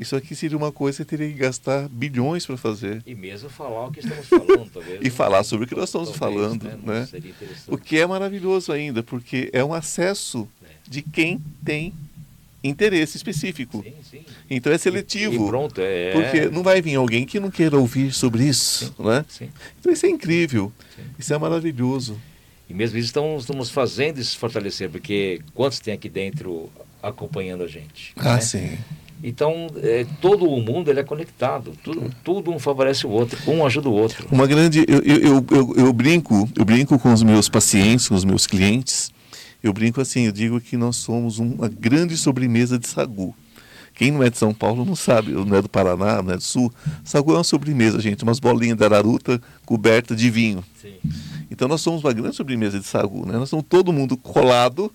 A: Isso aqui seria uma coisa que teria que gastar bilhões para fazer.
B: E mesmo falar o que estamos falando, talvez.
A: e falar sobre o que nós estamos talvez, falando. Né? né? O que é maravilhoso ainda, porque é um acesso é. de quem tem interesse específico. Sim, sim. Então é seletivo. E,
B: e pronto, é...
A: Porque não vai vir alguém que não queira ouvir sobre isso. Sim, né? Então isso é incrível. Isso é maravilhoso.
B: E mesmo isso estamos, estamos fazendo isso fortalecer, porque quantos tem aqui dentro acompanhando a gente?
A: Ah, né? sim.
B: Então, é, todo o mundo ele é conectado, tudo, tudo um favorece o outro, um ajuda o outro.
A: Uma grande, eu, eu, eu, eu, brinco, eu brinco com os meus pacientes, com os meus clientes, eu brinco assim, eu digo que nós somos uma grande sobremesa de sagu. Quem não é de São Paulo não sabe, não é do Paraná, não é do Sul. Sagu é uma sobremesa, gente, umas bolinhas de araruta coberta de vinho. Sim. Então nós somos uma grande sobremesa de sagu, né? Nós somos todo mundo colado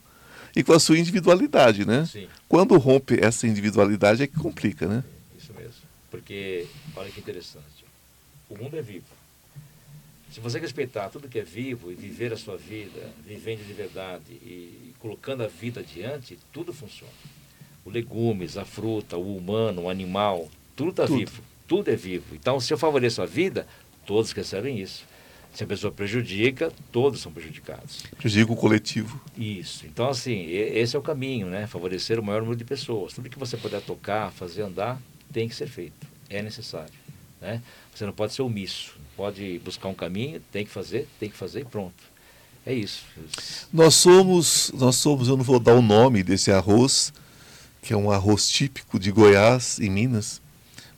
A: e com a sua individualidade, né? Sim. Quando rompe essa individualidade é que complica, né?
B: Isso mesmo. Porque, olha que interessante, o mundo é vivo. Se você respeitar tudo que é vivo e viver a sua vida, vivendo de verdade e colocando a vida adiante, tudo funciona. Os legumes, a fruta, o humano, o animal, tudo está vivo. Tudo é vivo. Então, se eu favoreço a vida, todos recebem isso. Se a pessoa prejudica, todos são prejudicados.
A: Prejudica o coletivo.
B: Isso. Então, assim, esse é o caminho, né? Favorecer o maior número de pessoas. Tudo que você puder tocar, fazer andar, tem que ser feito. É necessário. Né? Você não pode ser omisso. Pode buscar um caminho, tem que fazer, tem que fazer e pronto. É isso.
A: Nós somos, nós somos, eu não vou dar o nome desse arroz, que é um arroz típico de Goiás e Minas,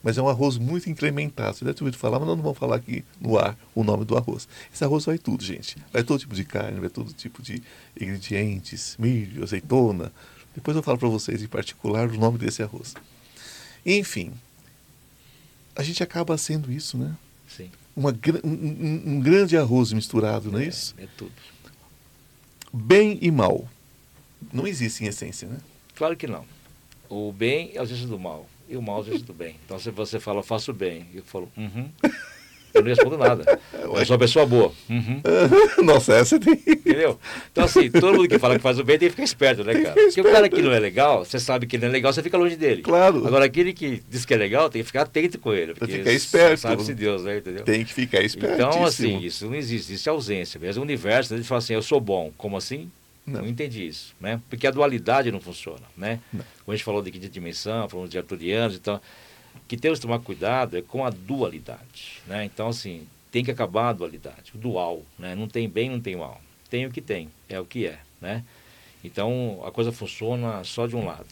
A: mas é um arroz muito incrementado. Você deve ter ouvido falar, mas nós não vamos falar aqui no ar o nome do arroz. Esse arroz vai tudo, gente. Vai todo tipo de carne, vai todo tipo de ingredientes, milho, azeitona. Depois eu falo para vocês em particular o nome desse arroz. Enfim, a gente acaba sendo isso, né?
B: Sim.
A: Uma, um, um, grande arroz misturado, não é, é isso?
B: É tudo.
A: Bem e mal. Não existe em essência, né?
B: Claro que não. O bem é a ausência do mal e o mal às do bem. Então, se você fala, faço bem, e eu falo, uhum, eu não respondo nada. Eu sou uma pessoa boa. Uhum.
A: Nossa, essa tem.
B: Entendeu? Então, assim, todo mundo que fala que faz o bem tem que ficar esperto, né, cara? Porque o cara que não é legal, você sabe que ele não é legal, você fica longe dele.
A: Claro.
B: Agora, aquele que diz que é legal, tem que ficar atento com ele. Porque
A: ficar esperto.
B: Sabe-se Deus, né? Entendeu?
A: Tem que ficar esperto.
B: Então, assim, isso não existe, isso é ausência. Mesmo o universo, né, ele fala assim, eu sou bom. Como assim? Não. não. entendi isso, né? Porque a dualidade não funciona, né? Não. Quando a gente falou de quinta dimensão, falamos de arturianos, então, que temos que tomar cuidado é com a dualidade, né? Então, assim, tem que acabar a dualidade, o dual, né? Não tem bem, não tem mal. Tem o que tem, é o que é, né? Então, a coisa funciona só de um lado.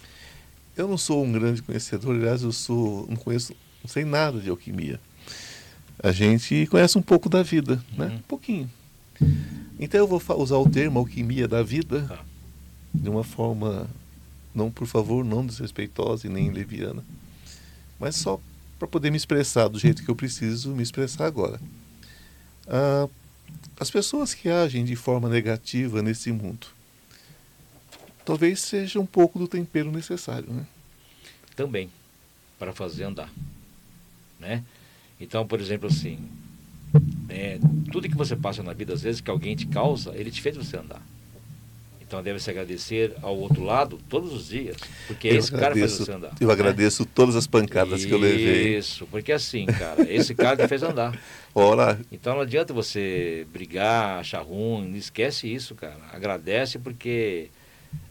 A: Eu não sou um grande conhecedor, aliás, eu sou, não conheço, não sei nada de alquimia. A gente conhece um pouco da vida, né? uhum. né? Um pouquinho. Então eu vou usar o termo alquimia da vida ah. de uma forma, não por favor, não desrespeitosa e nem leviana, mas só para poder me expressar do jeito que eu preciso me expressar agora. Ah, as pessoas que agem de forma negativa nesse mundo, talvez seja um pouco do tempero necessário, né?
B: Também, para fazer andar, né? Então, por exemplo, assim, é, tudo que você passa na vida, às vezes, que alguém te causa, ele te fez você andar. Então deve se agradecer ao outro lado todos os dias. Porque
A: eu
B: esse
A: agradeço,
B: cara fez você andar.
A: Eu
B: né?
A: agradeço todas as pancadas
B: Isso,
A: que eu levei.
B: Isso, porque assim, cara, esse cara te fez andar.
A: Ora,
B: Então não adianta você brigar, achar ruim, não esquece isso, cara. Agradece porque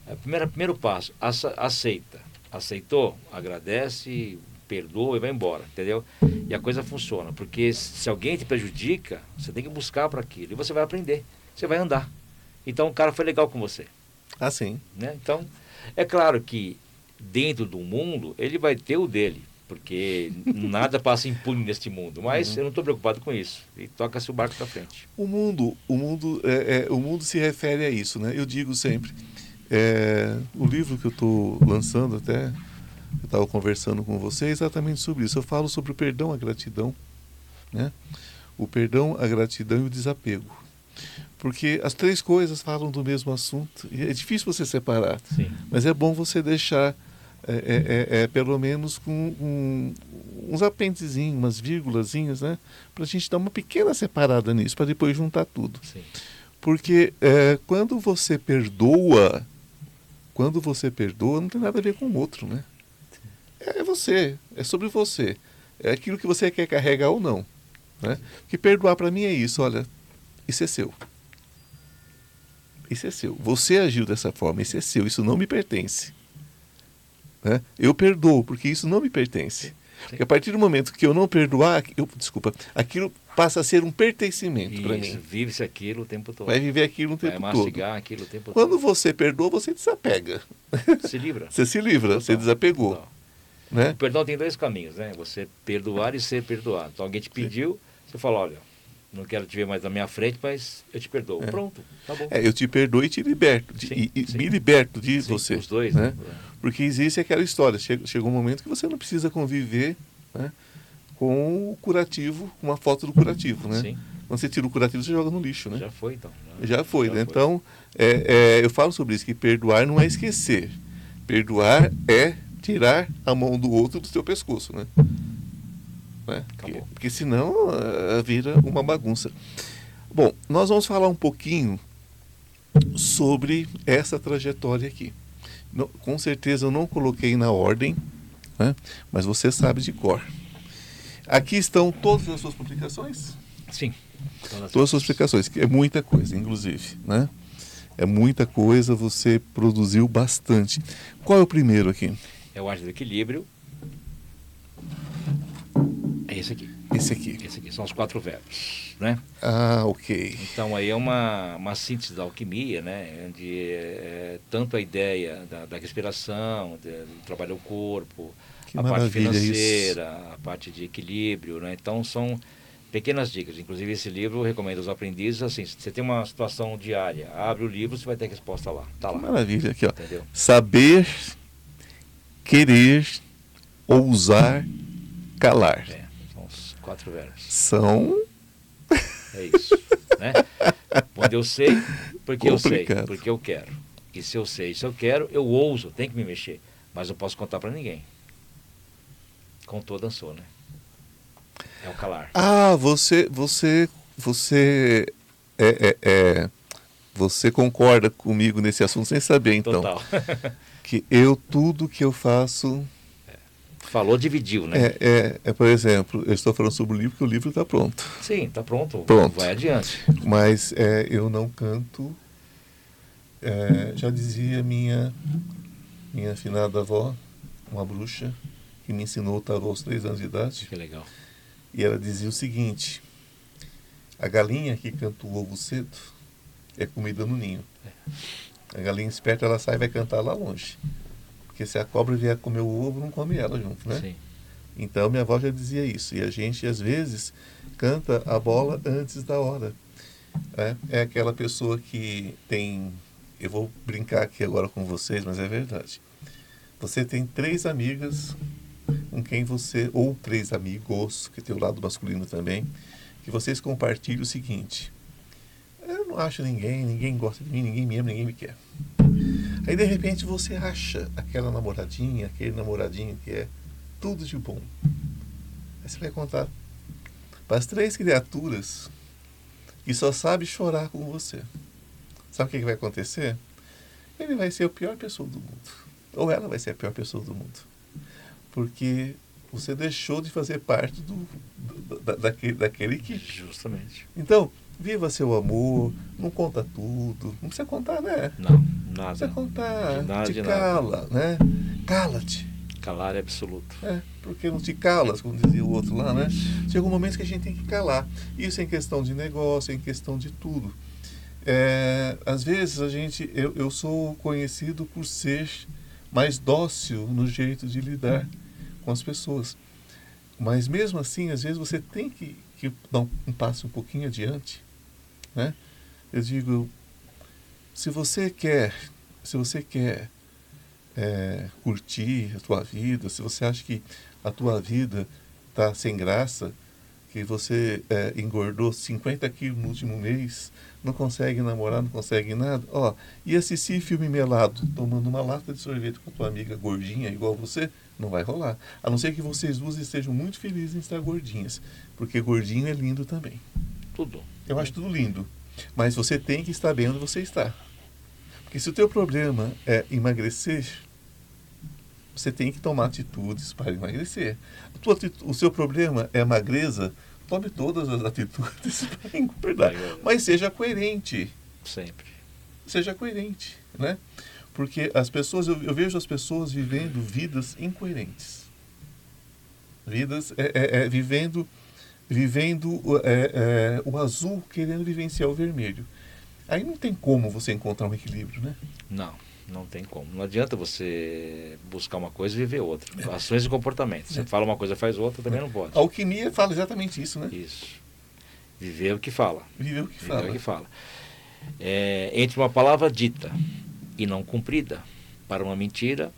B: é primeiro, primeiro passo, ace- aceita. Aceitou, agradece, perdoa e vai embora, entendeu? E a coisa funciona, porque se alguém te prejudica, você tem que buscar para aquilo e você vai aprender, você vai andar. Então o cara foi legal com você,
A: assim.
B: né? Então, é claro que dentro do mundo ele vai ter o dele, porque nada passa impune neste mundo, mas eu não estou preocupado com isso. E toca-se o barco para frente.
A: O mundo, o mundo, é, é, o mundo se refere a isso, né? Eu digo sempre, é, o livro que eu estou lançando até, eu estava conversando com você, exatamente sobre isso. Eu falo sobre o perdão, a gratidão, né? O perdão, a gratidão e o desapego. Porque as três coisas falam do mesmo assunto e é difícil você separar.
B: Sim.
A: Mas é bom você deixar, é, é, é, é, pelo menos, com, com uns apentezinhos, umas vírgulazinhas, né? Para a gente dar uma pequena separada nisso, para depois juntar tudo.
B: Sim.
A: Porque é, quando você perdoa, quando você perdoa, não tem nada a ver com o outro, né? É você, é sobre você. É aquilo que você quer carregar ou não. Né? Porque perdoar para mim é isso, olha, isso é seu. Isso é seu. Você agiu dessa forma, isso é seu, isso não me pertence. Né? Eu perdoo, porque isso não me pertence. Porque a partir do momento que eu não perdoar, eu, desculpa, aquilo passa a ser um pertencimento para mim.
B: vive-se aquilo o tempo todo.
A: Vai viver aquilo o
B: Vai
A: tempo
B: mastigar
A: todo.
B: aquilo o tempo
A: Quando você perdoa, você desapega.
B: todo. Se livra.
A: Você se livra, você
B: Total,
A: desapegou.
B: total.
A: Né?
B: O perdão tem dois caminhos, né? Você perdoar e ser perdoado. Então alguém te pediu, você fala, olha, não quero te ver mais na minha frente, mas eu te perdoo.
A: É.
B: Pronto, tá bom.
A: É, eu te perdoo e te liberto. de-
B: Sim,
A: e,
B: sim.
A: me liberto de
B: Sim,
A: você.
B: Os dois,
A: né?
B: né?
A: Porque existe aquela história. Chega, chega um momento que você não precisa conviver né, com o curativo, com uma foto do curativo. Né?
B: Sim,
A: Quando você tira o curativo, você joga no lixo. Né?
B: já foi então.
A: Já foi, né? Então, é, é, eu falo sobre isso, que perdoar não é esquecer. Perdoar é tirar a mão do outro do seu pescoço, né? Né? Porque,
B: Acabou.
A: porque senão ah, vira uma bagunça. Bom, nós vamos falar um pouquinho sobre essa trajetória aqui. Não- com certeza eu não coloquei na ordem, né? mas você sabe de cor. Aqui estão todas as suas publicações?
B: Sim. Todas
A: todas as suas explicações, que é muita coisa, inclusive, né? É muita coisa, você produziu bastante. Qual é o primeiro aqui?
B: É o arte do equilíbrio. É esse aqui.
A: Esse aqui.
B: Esse aqui. São os quatro verbos, né?
A: Ah, ok.
B: Então aí é uma, uma síntese da alquimia, né? Onde é, tanto a ideia da, da respiração, de, de trabalhar o corpo,
A: Que
B: a parte
A: maravilha isso.
B: financeira, a parte de equilíbrio, né? Então são pequenas dicas. Inclusive esse livro eu recomendo aos aprendizes assim, se você tem uma situação diária, abre o livro, você vai ter a resposta lá. Tá
A: Que
B: lá.
A: maravilha aqui, ó.
B: Entendeu?
A: Saber, querer, ousar, calar.
B: É, são os quatro verbos.
A: São
B: É isso. né? Quando eu sei, porque eu sei,
A: Complicado.
B: porque eu quero. E se eu sei, se eu quero, eu ouso, tem que me mexer. Mas não posso contar para ninguém. Contou, dançou, né? É o calar.
A: Ah, você, você, você, é, é, é, você concorda comigo nesse assunto sem saber, então,
B: Total.
A: que eu tudo que eu faço
B: Falou, dividiu, né?
A: é, é, é, por exemplo, eu estou falando sobre o livro, que o livro está pronto,
B: Sim, tá pronto.
A: Pronto.
B: Vai adiante.
A: mas é, eu não canto. é, já dizia minha minha afinada avó, uma bruxa que me ensinou o tarô aos três anos de idade.
B: Que legal.
A: E ela dizia o seguinte: a galinha que canta o ovo cedo é comida no ninho. A galinha esperta ela sai e vai cantar lá longe. Porque se a cobra vier comer o ovo, não come ela junto, né?
B: Sim.
A: Então minha avó já dizia isso. E a gente às vezes canta a bola antes da hora. né? É aquela pessoa que tem. Eu vou brincar aqui agora com vocês, mas é verdade. Você tem três amigas com quem você, ou três amigos, que tem o lado masculino também, que vocês compartilham o seguinte: eu não acho ninguém, ninguém gosta de mim, ninguém me ama, ninguém me quer. Aí de repente você acha aquela namoradinha, aquele namoradinho que é tudo de bom. Aí você vai contar para as três criaturas que só sabe chorar com você. Sabe o que, que vai acontecer? Ele vai ser a pior pessoa do mundo. Ou ela vai ser a pior pessoa do mundo. Porque você deixou de fazer parte do, do da, daquele, daquele equipe.
B: Justamente.
A: Então, viva seu amor, não conta tudo. Não precisa contar, né?
B: Não,
A: Não
B: nada.
A: precisa contar.
B: De nada,
A: te
B: de nada.
A: cala, né? Cala-te.
B: Calar é absoluto.
A: É, porque não te calas, como dizia o outro lá, né? Chega um momento que a gente tem que calar. Isso é em questão de negócio, é em questão de tudo. É, às vezes a gente, eu, eu sou conhecido por ser mais dócil no jeito de lidar com as pessoas. Mas mesmo assim, às vezes você tem que, que dar um, um passo um pouquinho adiante, né? Eu digo, se você quer, se você quer é, curtir a tua vida, se você acha que a tua vida está sem graça, que você é, engordou 50 quilos no último mês, não consegue namorar, não consegue nada, ó, e assistir filme melado, tomando uma lata de sorvete com a tua amiga gordinha igual você, não vai rolar. A não ser que vocês duas estejam muito felizes em estar gordinhas, porque gordinho é lindo também.
B: Tudo.
A: Eu acho tudo lindo. Mas você tem que estar bem onde você está. Porque se o teu problema é emagrecer, você tem que tomar atitudes para emagrecer. O seu problema é magreza, tome todas as atitudes para engordar. Mas seja coerente.
B: Sempre.
A: Seja coerente, né? Porque as pessoas, eu, eu vejo as pessoas vivendo vidas incoerentes. Vidas, é, é, é, vivendo, vivendo é, é, o azul querendo vivenciar o vermelho. Aí não tem como você encontrar um equilíbrio, né?
B: Não, não tem como. Não adianta você buscar uma coisa e viver outra. Ações e comportamentos. Você
A: É.
B: fala uma coisa faz outra, também não pode.
A: A alquimia fala exatamente isso, né?
B: Isso. Viver o que fala.
A: Viver o que
B: Viver
A: fala.
B: o que fala. É, entre uma palavra dita e não cumprida para uma mentira,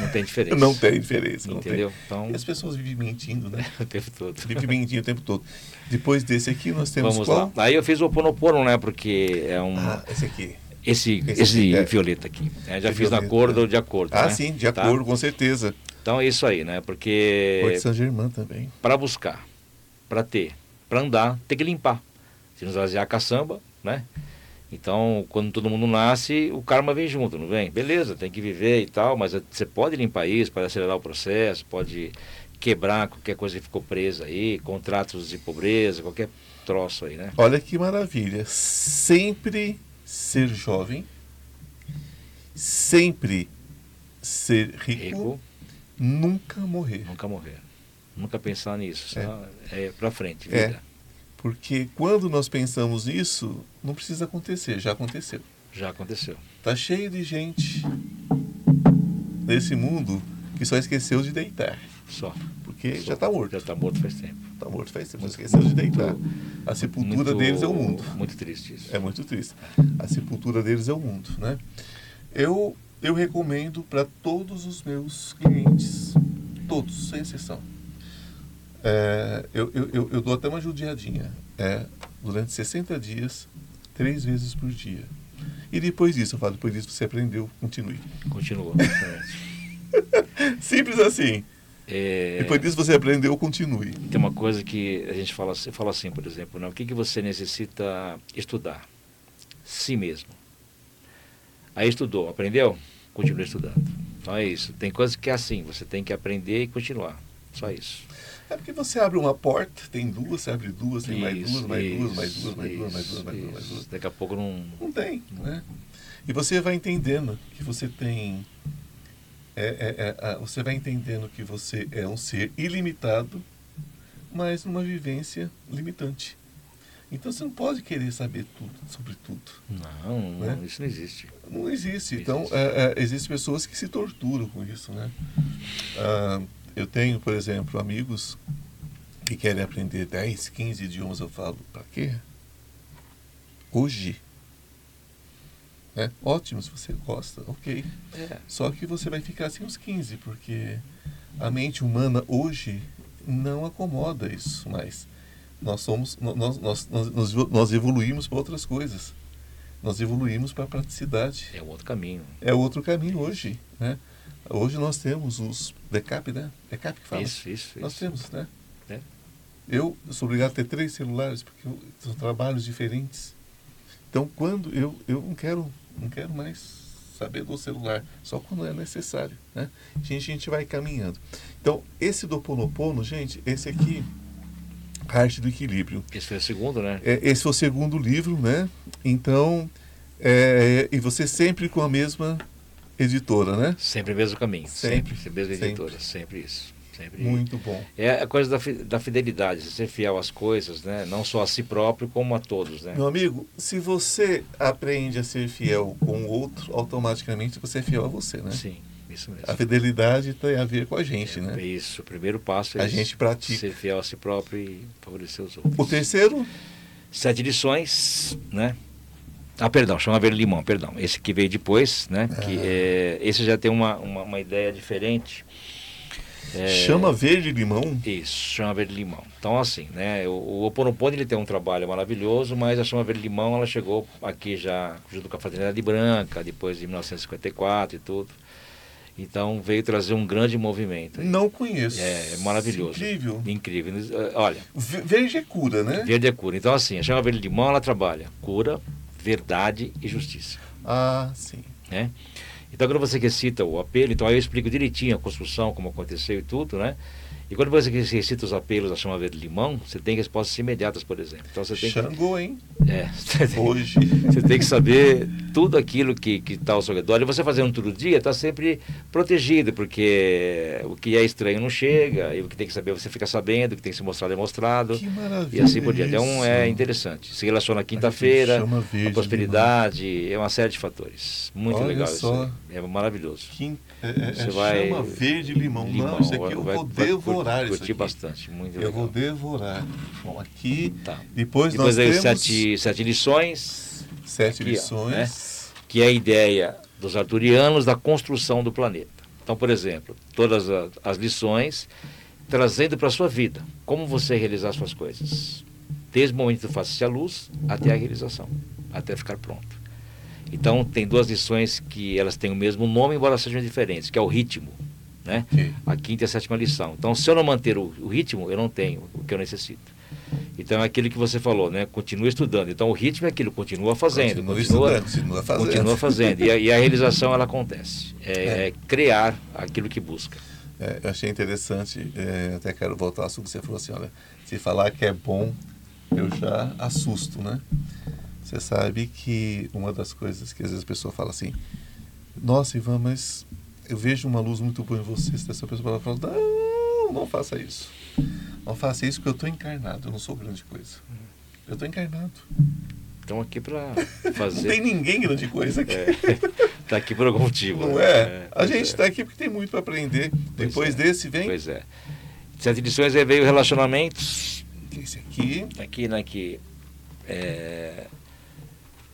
B: não tem diferença.
A: Não tem diferença.
B: Entendeu?
A: Tem.
B: Então,
A: E as pessoas vivem mentindo, né?
B: o tempo todo.
A: Vivem mentindo o tempo todo. Depois desse aqui, nós temos
B: Vamos
A: qual?
B: lá. Aí eu fiz o Oponopono, né? Porque é um.
A: Ah, esse aqui.
B: esse
A: esse
B: esse
A: aqui, é.
B: violeta aqui. É, já
A: Esse
B: fiz na
A: violeta,
B: cor
A: é.
B: do de acordo.
A: Ah,
B: né?
A: sim, de
B: Tá?
A: acordo, com certeza.
B: Então é isso aí, né? Porque
A: Cor de São Germain também.
B: para buscar, para ter, para andar, tem que limpar. Se nos basear a caçamba, né? Então, quando todo mundo nasce, o karma vem junto, não vem? Beleza, tem que viver e tal, mas você pode limpar isso, pode acelerar o processo, pode quebrar qualquer coisa que ficou presa aí, contratos de pobreza, qualquer troço aí, né?
A: Olha que maravilha. Sempre ser jovem, sempre ser rico,
B: Rico,
A: nunca morrer.
B: nunca morrer. Nunca pensar nisso,
A: É.
B: é pra frente,
A: É. Porque quando nós pensamos nisso, não precisa acontecer, já aconteceu.
B: Já aconteceu.
A: Tá cheio de gente nesse mundo que só esqueceu de deitar.
B: Só.
A: Porque
B: Só.
A: já está morto.
B: Já está morto faz tempo.
A: Está morto faz tempo, só esqueceu de deitar. A sepultura
B: Muito-
A: deles é o mundo.
B: Muito triste isso.
A: É muito triste. A sepultura deles é o mundo, né? Eu, eu recomendo para todos os meus clientes, todos, sem exceção. É, eu, eu, eu, dou até uma judiadinha. É, durante 60 dias, três vezes por dia. E depois disso, eu falo, depois disso você aprendeu, continue.
B: Continua.
A: Simples assim.
B: É,
A: Depois disso você aprendeu, continue.
B: Tem uma coisa que a gente fala, assim- fala assim, por exemplo, né? o que, que você necessita estudar? Si mesmo. Aí estudou, aprendeu? Continua estudando. Então é isso. Tem coisas que é assim, você tem que aprender e continuar. Só isso.
A: É porque você abre uma porta, tem duas, você abre duas, tem mais duas, mais duas, mais duas, mais duas, mais duas, mais duas, mais duas.
B: Daqui a pouco não.
A: Não tem, né? E você vai entendendo que você tem. é, é, é, você vai entendendo que você é um ser ilimitado, mas numa vivência limitante. Então você não pode querer saber tudo sobre tudo.
B: Não,
A: Né?
B: isso não existe.
A: Não existe.
B: Não
A: Então,
B: existe.
A: é, é, existem pessoas que se torturam com isso, né? Ah, eu tenho, por exemplo, amigos que querem aprender 10, 15 idiomas. Eu falo, para quê? Hoje. É ótimo se você gosta, ok.
B: É.
A: Só que você vai ficar sem os 15, porque a mente humana hoje não acomoda isso mais. Nós somos, nós, nós, nós, nós, evoluímos para outras coisas. Nós evoluímos para a praticidade.
B: É outro caminho.
A: É outro caminho hoje, né? Hoje nós temos os decap, né? Decap que fala.
B: Isso, isso,
A: Nós
B: isso.
A: temos, né?
B: É.
A: Eu sou obrigado a ter três celulares porque eu, são trabalhos diferentes. Então, quando eu, eu não quero não quero mais saber do celular, só quando é necessário, né? A gente, a gente vai caminhando. Então, esse do Ponopono, gente, esse aqui, arte do equilíbrio.
B: Esse foi o segundo, né?
A: É, esse foi o segundo livro, né? Então, é, e você sempre com a mesma editora, né?
B: Sempre o mesmo caminho.
A: Sempre.
B: Sempre, mesma editora, sempre isso. Sempre.
A: Muito bom.
B: É a coisa da, da fidelidade, ser fiel às coisas, né? Não só a si próprio, como a todos, né?
A: Meu amigo, se você aprende a ser fiel com o outro, automaticamente você é fiel a você, né?
B: Sim, isso mesmo.
A: A fidelidade tem a ver com a gente,
B: é,
A: né?
B: Isso, o primeiro passo é
A: a gente pratica.
B: ser fiel a si próprio e favorecer os outros.
A: O terceiro?
B: Sete lições, né? Ah, perdão, chama verde limão, perdão. Esse que veio depois, né?
A: Ah.
B: Que, é, esse já tem uma, uma, uma ideia diferente. É,
A: Chama verde limão?
B: Isso, chama verde limão. Então assim, né? O, o Oponopono ele tem um trabalho maravilhoso, mas a chama verde limão ela chegou aqui já junto com a Fraternidade Branca, depois de 1954 e tudo. Então veio trazer um grande movimento.
A: Não conheço.
B: É, é maravilhoso.
A: Incrível.
B: Incrível. Olha,
A: Verde é cura, né?
B: verde é cura. Então assim, a chama verde limão ela trabalha cura, verdade e justiça.
A: Ah, sim.
B: né? Então, quando você recita o apelo, então aí eu explico direitinho a construção, como aconteceu e tudo, né? E quando você recita os apelos da chama verde limão, você tem respostas imediatas, por exemplo. Então você tem que,
A: Xangô, hein?
B: é, você tem-
A: Hoje.
B: você tem que saber tudo aquilo que está ao seu redor. E você fazendo todo dia está sempre protegido, porque o que é estranho não chega, e o que tem que saber você fica sabendo, o que tem que ser mostrado é mostrado.
A: Que maravilha.
B: E assim por diante. Então é interessante. Se relaciona à quinta-feira,
A: verde
B: a prosperidade, é uma série de fatores. Muito
A: Olha
B: legal
A: só.
B: isso. aí. É maravilhoso.
A: Que, é, é,
B: Você
A: é
B: vai-
A: chama verde limão. Não, isso aqui eu
B: vai-
A: vou
B: vai
A: devorar isso aqui.
B: bastante, muito
A: Eu
B: legal.
A: vou devorar. Bom, aqui,
B: Tá.
A: depois,
B: Depois
A: nós temos
B: sete, sete lições,
A: sete
B: aqui, ó,
A: lições.
B: né? que é a ideia dos arturianos da construção do planeta. Então, por exemplo, todas as lições trazendo para a sua vida como você realizar suas coisas. Desde o momento que faz a luz até a realização, até ficar pronto. Então, tem duas lições que elas têm o mesmo nome, embora sejam diferentes, que é o ritmo, né? A quinta e a sétima lição. Então, se eu não manter o, o ritmo, eu não tenho o que eu necessito. Então, é aquilo que você falou, né? Continua estudando. Então, o ritmo é aquilo, continua fazendo,
A: Continua
B: continua,
A: estudando, continua fazendo.
B: continua fazendo. E a, e a realização, ela acontece. É,
A: É.
B: é criar aquilo que busca.
A: É, eu achei interessante, é, até quero voltar ao assunto que você falou assim, olha, se falar que é bom, eu já assusto, né? Você sabe que uma das coisas que às vezes a pessoa fala assim, nossa, Ivan, mas eu vejo uma luz muito boa em você. Se essa pessoa fala, não, não faça isso. Não faça isso porque eu estou encarnado, eu não sou grande coisa. Eu estou encarnado.
B: Então, aqui para
A: Não tem
B: fazer.
A: ninguém grande coisa aqui.
B: Está aqui por algum motivo.
A: Não
B: né?
A: é? A
B: pois
A: gente
B: é.
A: está aqui porque tem muito para aprender.
B: Pois
A: Depois
B: é.
A: desse vem
B: Pois é. Sete lições aí veio relacionamentos.
A: esse aqui.
B: aqui, né, que é,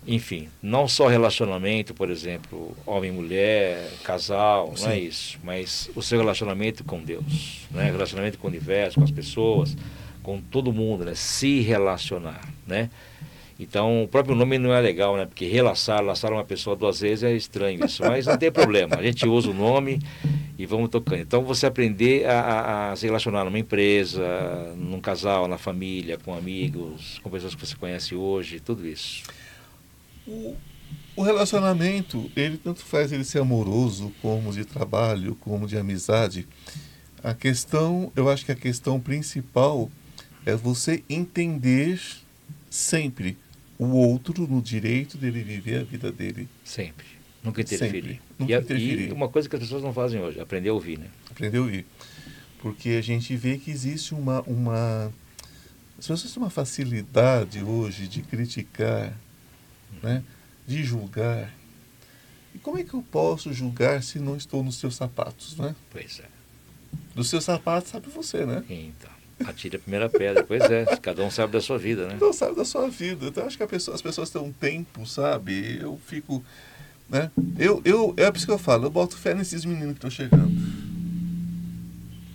B: enfim, não só relacionamento, por exemplo, homem mulher, casal, não é
A: Sim.
B: isso, mas o seu relacionamento com Deus, né, relacionamento com o universo, com as pessoas, com todo mundo, né, se relacionar, né? Então, o próprio nome não é legal, né? Porque relaçar, laçar uma pessoa duas vezes é estranho isso, mas não tem problema. A gente usa o nome e vamos tocando. Então, você aprender a, a- a se relacionar numa empresa, num casal, na família, com amigos, com pessoas que você conhece hoje, tudo isso.
A: O, o relacionamento, ele tanto faz ele ser amoroso, como de trabalho, como de amizade. A questão, eu acho que a questão principal é você entender sempre o outro no direito dele viver a vida dele.
B: Sempre. Nunca interferir.
A: Sempre. Nunca
B: e,
A: interferir.
B: e uma coisa que as pessoas não fazem hoje, aprender a ouvir, né?
A: Aprender a ouvir. Porque a gente vê que existe uma, uma. As pessoas têm uma facilidade hoje de criticar, né? de julgar. E como é que eu posso julgar se não estou nos seus sapatos? Né?
B: Pois é.
A: Dos seus sapatos sabe você, né?
B: Então, atire a primeira pedra. Pois é, cada um sabe da sua vida, né?
A: Não sabe da sua vida. Então, acho que pessoa- as pessoas têm um tempo, sabe? Eu fico. Né? Eu, eu, é por isso que eu falo, eu boto fé nesses meninos que estão chegando.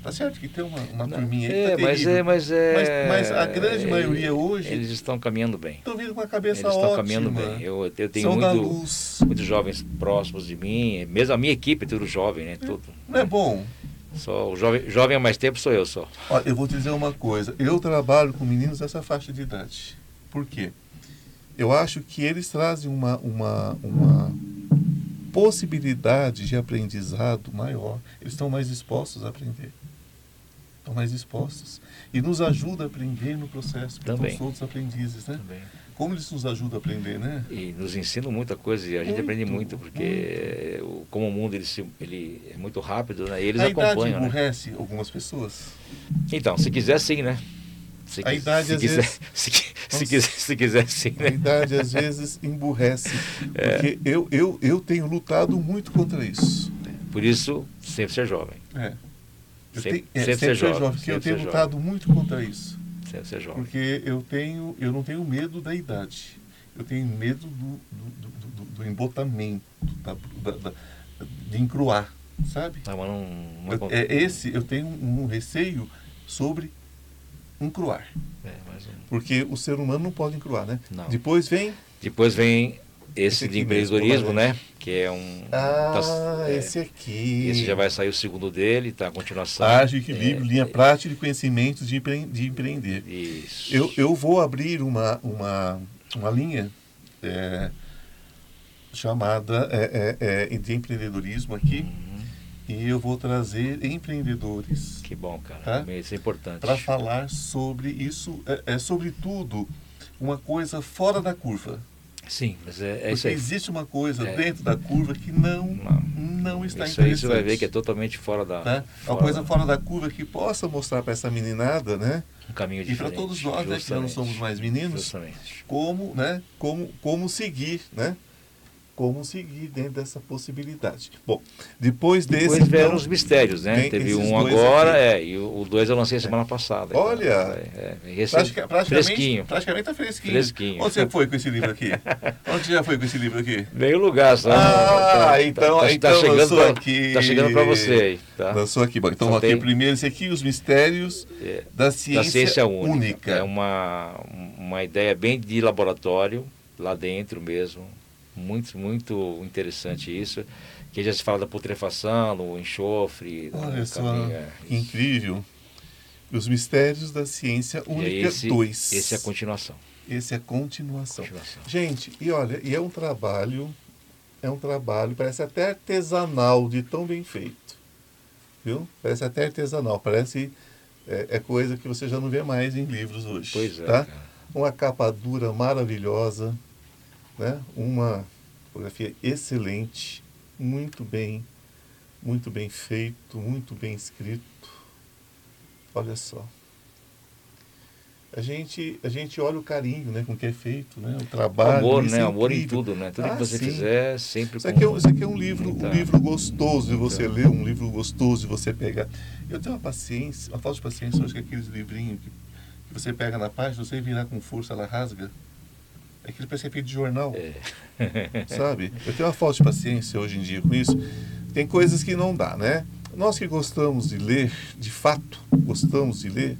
A: Tá certo que tem uma, uma turminha aí
B: é,
A: tá
B: mas
A: terrível.
B: é, mas é.
A: Mas- mas a grande maioria hoje-
B: Eles estão caminhando bem.
A: Estão vindo com a
B: Eles
A: cabeça
B: estão
A: ótima.
B: caminhando bem. Eu, eu tenho muito, muitos jovens próximos de mim, mesmo a minha equipe é tudo jovem, né? Tudo.
A: Não é bom?
B: Só o jovem, jovem há mais tempo sou eu só.
A: Olha, eu vou te dizer uma coisa. Eu trabalho com meninos dessa faixa de idade. Por quê? Eu acho que eles trazem uma, uma, uma possibilidade de aprendizado maior. Eles estão mais dispostos a aprender. Estão mais dispostos. E nos ajuda a aprender no processo. porque
B: Também.
A: São todos aprendizes, né?
B: Também.
A: Como eles nos ajudam a aprender, né?
B: E nos ensinam muita coisa e a gente
A: Muito,
B: aprende muito, porque o- como o mundo ele, se- ele é muito rápido, né? E eles
A: a idade
B: acompanham, né?
A: emburrece algumas pessoas.
B: Então, se quiser sim, né? Se,
A: A idade,
B: se
A: às
B: quiser,
A: vezes-
B: se, se quiser, se quiser sim,
A: A
B: né?
A: idade às vezes emburrece.
B: É.
A: Porque eu, eu, eu tenho lutado muito contra isso.
B: Por isso, sempre ser jovem.
A: É. Eu
B: Sempre-
A: tenho- é,
B: sempre jovem,
A: porque eu tenho lutado muito contra isso.
B: Sempre ser jovem.
A: Porque eu tenho, eu não tenho medo da idade. Eu tenho medo do, do, do, do- embotamento, da, da- da- de encruar, sabe?
B: Tá, mas não, não
A: Eu- é esse, eu tenho um, receio sobre encruar.
B: é, mas não-
A: Porque o ser humano não pode encruar, né?
B: Não.
A: Depois vem.
B: Depois vem
A: Esse
B: de empreendedorismo,
A: laranja.
B: né? Que é um.
A: Ah,
B: tá- é,
A: esse aqui.
B: esse já vai sair o segundo dele, tá? A continuação.
A: Ágil, equilíbrio,
B: É,
A: linha prática de conhecimentos de, empre- de empreender.
B: Isso.
A: Eu, eu vou abrir uma, uma, uma linha é, chamada é, é, é, de empreendedorismo aqui
B: Uhum.
A: e eu vou trazer empreendedores
B: Que bom, cara.
A: Tá?
B: Isso é importante.
A: para falar sobre isso, é, é sobretudo uma coisa fora da curva.
B: Sim, mas é, é isso aí.
A: existe uma coisa
B: É.
A: dentro da curva que não,
B: Não.
A: não está
B: Isso aí
A: interessante.
B: você vai ver que é totalmente fora da.
A: tá?
B: fora
A: Uma coisa
B: da-
A: fora da curva que possa mostrar para essa meninada, né?
B: um caminho
A: E para
B: diferente.
A: todos nós, né, que já não somos mais meninos,
B: Justamente.
A: como, né, como, como seguir, né? Como seguir dentro dessa possibilidade. Bom, depois desse.
B: Depois vieram
A: então,
B: os mistérios, né? Teve um
A: dois
B: agora,
A: aqui.
B: é, e o 2 eu lancei semana passada.
A: Olha!
B: É, é, esse
A: pratica- praticamente,
B: fresquinho.
A: praticamente tá fresquinho.
B: Fresquinho.
A: Onde você foi com esse livro aqui? Onde você já foi com esse livro aqui?
B: Meio lugar, só.
A: Ah, então-
B: tá,
A: então
B: tá chegando
A: lançou
B: pra,
A: aqui.
B: Tá chegando pra você aí, tá?
A: Lançou aqui. Bom, então
B: Só
A: aqui
B: tem-
A: primeiro esse aqui, Os Mistérios
B: É,
A: da Ciência,
B: da ciência única.
A: única.
B: É uma, uma ideia bem de laboratório, lá dentro mesmo. Muito, muito interessante isso. Que já se fala da putrefação, do enxofre.
A: Olha só, incrível. Os Mistérios da Ciência Única
B: esse,
A: 2.
B: esse é a continuação.
A: Esse é a continuação.
B: continuação.
A: Gente, e olha, e é um trabalho, é um trabalho, parece até artesanal de tão bem feito. Viu? Parece até artesanal, parece é, é coisa que você já não vê mais em livros hoje.
B: Pois é,
A: tá?
B: cara.
A: Uma capa dura maravilhosa, né? Uma fotografia excelente, muito bem, muito bem feito, muito bem escrito. Olha só. A gente, a gente olha o carinho né, com que é feito, né? o trabalho.
B: amor, né?
A: é
B: Amor em tudo, né? Tudo
A: Ah,
B: que você
A: sim.
B: fizer, sempre
A: Isso
B: com...
A: aqui, é, um- isso aqui é um livro, um livro gostoso de você
B: muita-
A: ler, um livro gostoso de você pegar. Eu tenho uma paciência, uma falta de paciência, acho que aqueles livrinhos que, que você pega na página, você virar com força, ela rasga. É aquele parece que é de jornal,
B: É.
A: sabe? Eu tenho uma falta de paciência hoje em dia com isso. Tem coisas que não dá, né? Nós que gostamos de ler, de fato, gostamos de ler,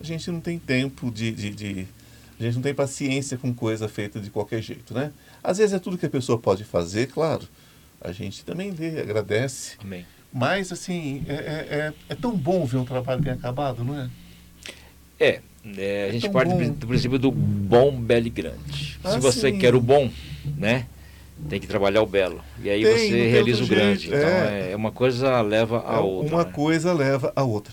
A: a gente não tem tempo de, de, de- a gente não tem paciência com coisa feita de qualquer jeito, né? Às vezes é tudo que a pessoa pode fazer, claro. A gente também lê, agradece.
B: Amém.
A: Mas, assim, é, é, é- é tão bom ver um trabalho bem acabado, não é?
B: É, é, a gente
A: tão
B: parte do
A: bom.
B: do princípio do bom, belo e grande.
A: Ah,
B: Se você
A: sim.
B: quer o bom, né? Tem que trabalhar o belo. E aí
A: Tem,
B: você realiza o grande.
A: jeito,
B: Então
A: é.
B: é. uma coisa leva a
A: É,
B: outra.
A: Uma
B: né?
A: coisa leva a outra.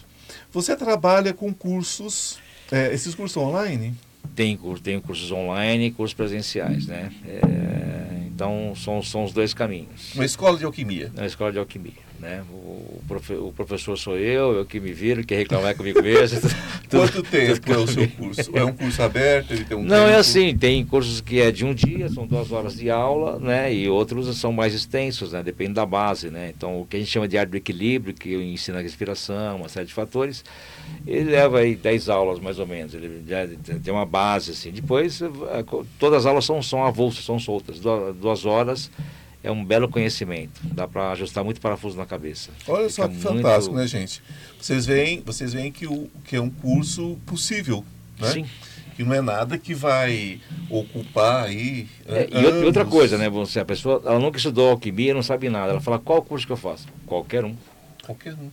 A: Você trabalha com cursos, é, esses cursos são online?
B: Tem, tem cursos online e cursos presenciais, né? É, então são, são os dois caminhos.
A: Uma escola de alquimia.
B: Na escola de alquimia, né? O, profe- o professor sou eu, eu que me viro, que reclamar é comigo mesmo. Tudo-
A: Quanto tempo
B: tudo
A: é o seu curso? É um curso aberto? Ele tem um
B: Não, é
A: tempo?
B: assim, tem cursos que é de um dia, são duas horas de aula, né? E outros são mais extensos, né? Depende da base, né? Então, o que a gente chama de arte do equilíbrio, que ensina a respiração, uma série de fatores, ele leva aí 10 aulas mais ou menos. Ele já tem uma base, assim. Depois, eh, todas as aulas são, são avulsas, são soltas. Du- Duas horas é um belo conhecimento. Dá para ajustar muito parafuso na cabeça.
A: Olha só
B: Fica
A: que
B: muito-
A: fantástico, né, gente? Vocês veem, vocês veem que, o, que é um curso possível, né?
B: Sim.
A: Que não é nada que vai ocupar aí.
B: É,
A: ah,
B: e outra- coisa, né? Você, a pessoa, ela nunca estudou alquimia, não sabe nada. Ela fala, qual curso que eu faço? Qualquer um.
A: Qualquer um.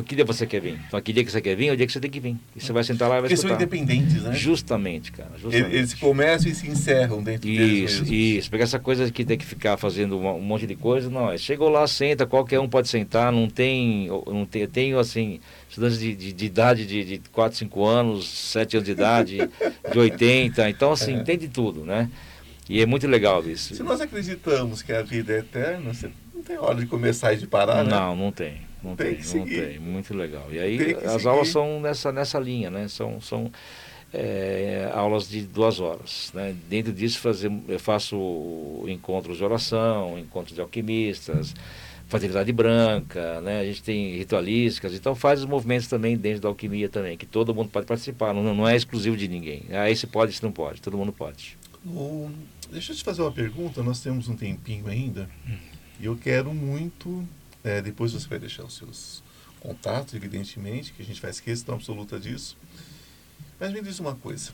B: Que dia você quer vir? Então, que dia que você quer vir é o dia que você tem que vir. E você vai sentar lá e vai
A: Porque
B: escutar.
A: são independentes, né?
B: Justamente, cara.
A: Eles,
B: Justamente.
A: eles começam e se encerram dentro
B: Isso,
A: mesmos.
B: isso. Porque essa coisa que tem que ficar fazendo um monte de coisa, não. é Chegou lá, senta, qualquer um pode sentar, não tem. Não tem eu tenho, assim, estudantes de, de, de idade de, de 4, 5 anos, 7 anos de idade, de 80. Então, assim,
A: É.
B: tem de tudo, né? E é muito legal isso.
A: Se nós acreditamos que a vida é eterna, você não tem hora de começar e de parar, né?
B: Não, não tem. Não
A: Tem
B: tem, não tem. Muito legal. E aí as
A: seguir.
B: aulas são nessa, nessa linha, né? São, são é, aulas de duas horas. Né? Dentro disso fazer, eu faço encontros de oração, encontros de alquimistas, fraternidade branca, né? A gente tem ritualísticas, então faz os movimentos também dentro da alquimia também, que todo mundo pode participar, não, não é exclusivo de ninguém. Ah, esse pode, esse não pode, todo mundo pode.
A: O- Deixa eu te fazer uma pergunta, nós temos um tempinho ainda, e eu quero muito, é, depois você vai deixar os seus contatos, evidentemente, que a gente faz questão absoluta disso. Mas me diz uma coisa.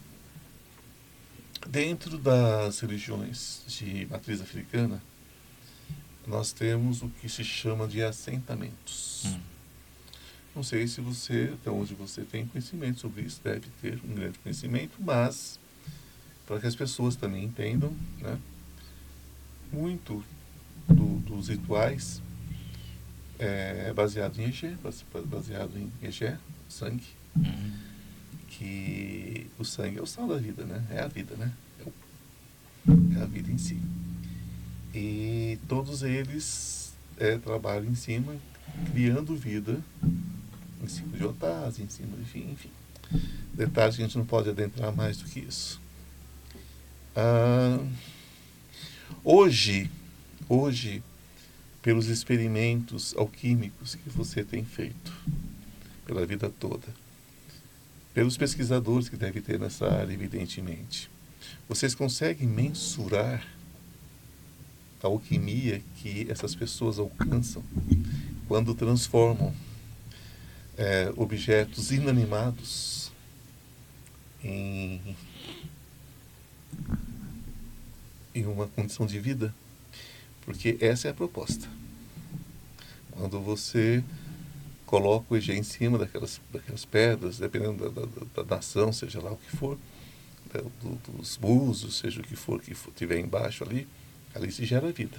A: Dentro das religiões de matriz africana, nós temos o que se chama de assentamentos.
B: Hum.
A: Não sei se você, até onde você tem conhecimento sobre isso, deve ter um grande conhecimento, mas para que as pessoas também entendam, né? Muito do- dos rituais é baseado em base- baseado em Egé, sangue, que o sangue é o sal da vida, né? É a vida, né? É, o- é a vida em si. E todos eles é, trabalham em cima, criando vida, em cima de otás, em cima, enfim, enfim. Detalhes que a gente não pode adentrar mais do que isso. Ah, hoje, hoje, pelos experimentos alquímicos que você tem feito pela vida toda, pelos pesquisadores que deve ter nessa área, evidentemente, vocês conseguem mensurar a alquimia que essas pessoas alcançam quando transformam eh, objetos inanimados em em uma condição de vida, porque essa é a proposta. Quando você coloca o EG em cima daquelas, daquelas pedras, dependendo da, da, da, da ação, seja lá o que for, da- do- dos búzios, seja o que for que for, tiver embaixo ali, ali se gera vida.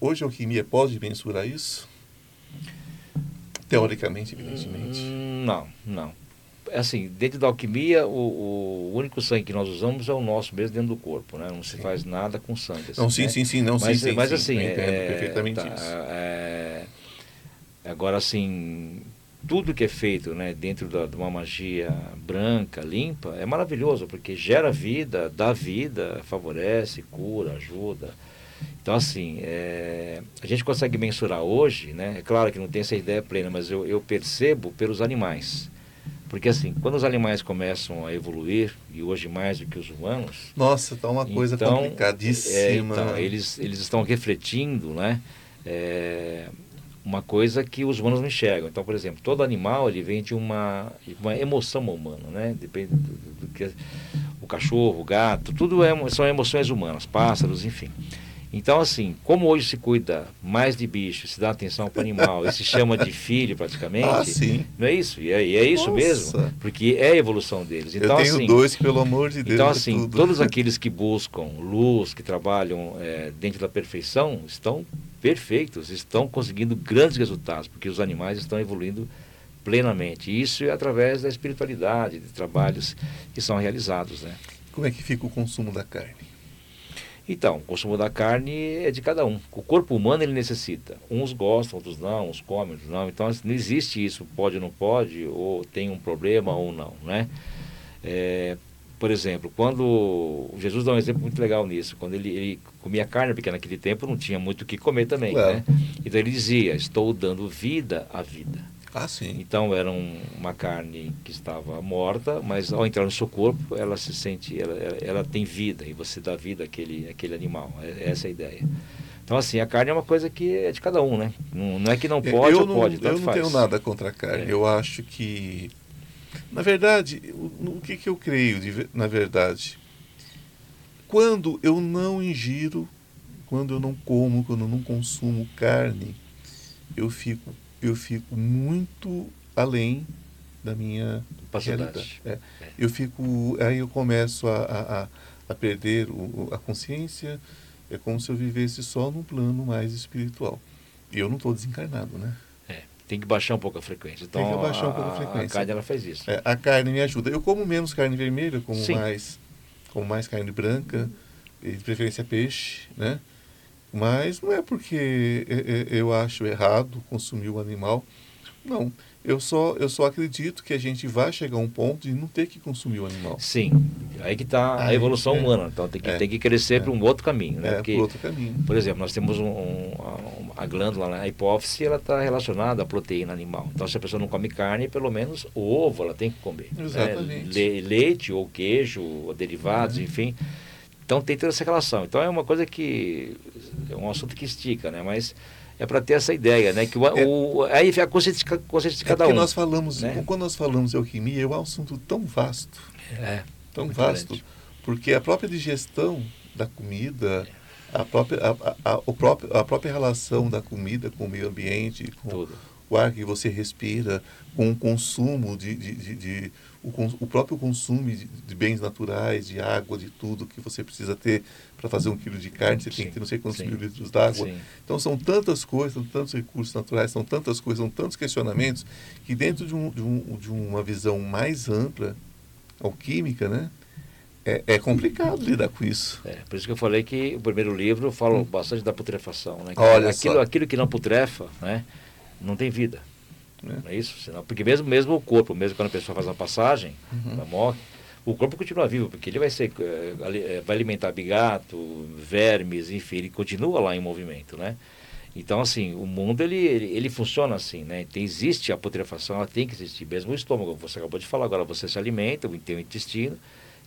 A: Hoje a alquimia pode mensurar isso? Teoricamente, evidentemente.
B: Hum, Não, não. Assim, dentro da alquimia, o, o único sangue que nós usamos é o nosso mesmo dentro do corpo, né? Não se
A: Sim.
B: faz nada com sangue. assim,
A: Não, sim,
B: né?
A: sim, sim, não,
B: mas,
A: sim,
B: mas
A: sim,
B: assim,
A: entendo
B: é,
A: perfeitamente
B: tá,
A: isso.
B: é, agora assim, tudo que é feito né, dentro da, de uma magia branca, limpa, é maravilhoso, porque gera vida, dá vida, favorece, cura, ajuda. Então, assim, é, a gente consegue mensurar hoje, né? É claro que não tem essa ideia plena, mas eu, eu percebo pelos animais. Porque, assim, quando os animais começam a evoluir, e hoje mais do que os humanos,
A: Nossa, tá uma coisa
B: então,
A: complicadíssima.
B: é, então, eles, eles estão refletindo né, é, uma coisa que os humanos não enxergam. Então, por exemplo, todo animal ele vem de uma, uma emoção humana, né? Depende do, do- do que o cachorro, o gato, tudo é, são emoções humanas, pássaros, enfim. Então, assim, como hoje se cuida mais de bicho, se dá atenção para o animal e se chama de filho praticamente,
A: Ah, sim.
B: não é isso? E é, e é isso
A: Nossa.
B: mesmo, porque é a evolução deles. Então,
A: eu tenho
B: assim,
A: dois pelo amor de Deus,
B: então, assim,
A: tudo.
B: todos aqueles que buscam luz, que trabalham é, dentro da perfeição, estão perfeitos, estão conseguindo grandes resultados, porque os animais estão evoluindo plenamente. Isso é através da espiritualidade, de trabalhos que são realizados, né?
A: Como é que fica o consumo da carne?
B: Então, o consumo da carne é de cada um. O corpo humano ele necessita. Uns gostam, outros não, uns comem, outros não. Então assim, não existe isso, pode ou não pode, ou tem um problema ou não, né? É, por exemplo, quando Jesus dá um exemplo muito legal nisso, quando ele, ele comia carne, porque naquele tempo não tinha muito o que comer também,
A: Claro.
B: né? Então ele dizia: "Estou dando vida à vida".
A: Ah, sim.
B: Então era um- uma carne que estava morta, mas ao entrar no seu corpo, ela se sente, ela, ela, ela tem vida e você dá vida àquele, àquele animal. É, essa é a ideia. Então assim, a carne é uma coisa que é de cada um, né? Não, não é que não pode
A: eu
B: ou
A: não,
B: pode,
A: eu não
B: faz.
A: tenho nada contra a carne.
B: É.
A: Eu acho que, na verdade, o, o que, que eu creio, de na verdade, quando eu não ingiro, quando eu não como, quando eu não consumo carne, eu fico, eu fico muito além da minha realidade. É. É. Eu fico, aí eu começo a, a, a perder o, a consciência, é como se eu vivesse só num plano mais espiritual. E eu não estou desencarnado, né?
B: É, tem que baixar um pouco a frequência. Então, tem que baixar a, um pouco a frequência. A carne ela faz isso.
A: É, a carne me ajuda. Eu como menos carne vermelha, como mais, como mais carne branca, de preferência peixe, né? Mas não é porque eu acho errado consumir o animal. Não. Eu só, eu só acredito que a gente vai chegar a um ponto de não ter que consumir o animal.
B: Sim, aí que está a evolução é, humana. Então tem que, é, tem que crescer é, para um outro caminho. Né?
A: É, Porque, outro caminho.
B: Por exemplo, nós temos um, um, a glândula, né? a hipófise, ela está relacionada à proteína animal. Então se a pessoa não come carne, pelo menos o ovo ela tem que comer.
A: Né? Exatamente.
B: Né? Le, leite ou queijo, ou derivados, uhum. enfim. Então tem toda essa relação. Então é uma coisa que é um assunto que estica, né? Mas é para ter essa ideia, né? Que o, é, o, aí a consciência, consciência de é cada
A: é
B: um.
A: nós falamos, né? quando nós falamos de alquimia, é um assunto tão vasto,
B: é,
A: tão vasto, grande. porque a própria digestão da comida, a própria, a, a, o próprio, a própria relação da comida com o meio ambiente, com
B: Tudo.
A: o ar que você respira, com o consumo de, de, de, de o, o, próprio consumo de, de, bens naturais, de água, de tudo que você precisa ter para fazer um quilo de carne, você sim, tem que ter não sei quantos sim, mil litros d'água. Então são tantas coisas, são tantos recursos naturais, são tantas coisas, são tantos questionamentos, que dentro de, um, de, um, de uma visão mais ampla, alquímica, né? É, é, complicado lidar com isso.
B: É, por isso que eu falei que o primeiro livro fala hum. bastante da putrefação. Né?
A: Olha
B: aquilo,
A: só.
B: aquilo que não putrefa, né? não tem vida. Né? Não é isso? Porque mesmo, mesmo o corpo, mesmo quando a pessoa faz uma passagem, uhum. ela morre, o corpo continua vivo, porque ele vai ser é, vai alimentar bigato, vermes, enfim, ele continua lá em movimento, né? Então, assim, o mundo, ele, ele, ele funciona assim, né? Tem, existe a putrefação, ela tem que existir. Mesmo o estômago, você acabou de falar, agora você se alimenta, tem o intestino,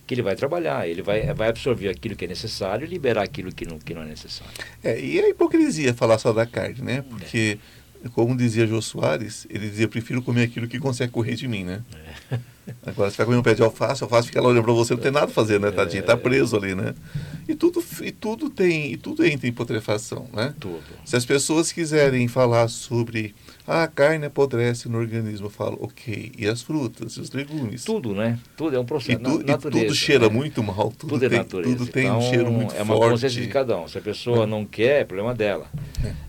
B: que ele vai trabalhar, ele vai, vai absorver aquilo que é necessário e liberar aquilo que não, que não é necessário.
A: É, e a hipocrisia falar só da carne, né? Porque... É como dizia Jô Soares, ele dizia, prefiro comer aquilo que consegue correr de mim, né? É. Agora, você vai comer um pé de alface, alface fica lá olhando para você, não tem nada a fazer, né, tadinho? Tá preso ali, né? E tudo, e tudo tem, e tudo entra em putrefação, né?
B: Tudo.
A: Se as pessoas quiserem falar sobre ah, a carne apodrece no organismo, eu falo, ok. E as frutas, e os legumes?
B: Tudo, né? Tudo é um processo.
A: E, tu, natureza, e tudo cheira né? muito mal, tudo, tudo é tem, natureza. Tudo tem então, um cheiro muito forte.
B: É uma
A: forte.
B: consciência de cada um. Se a pessoa é. não quer, é problema dela.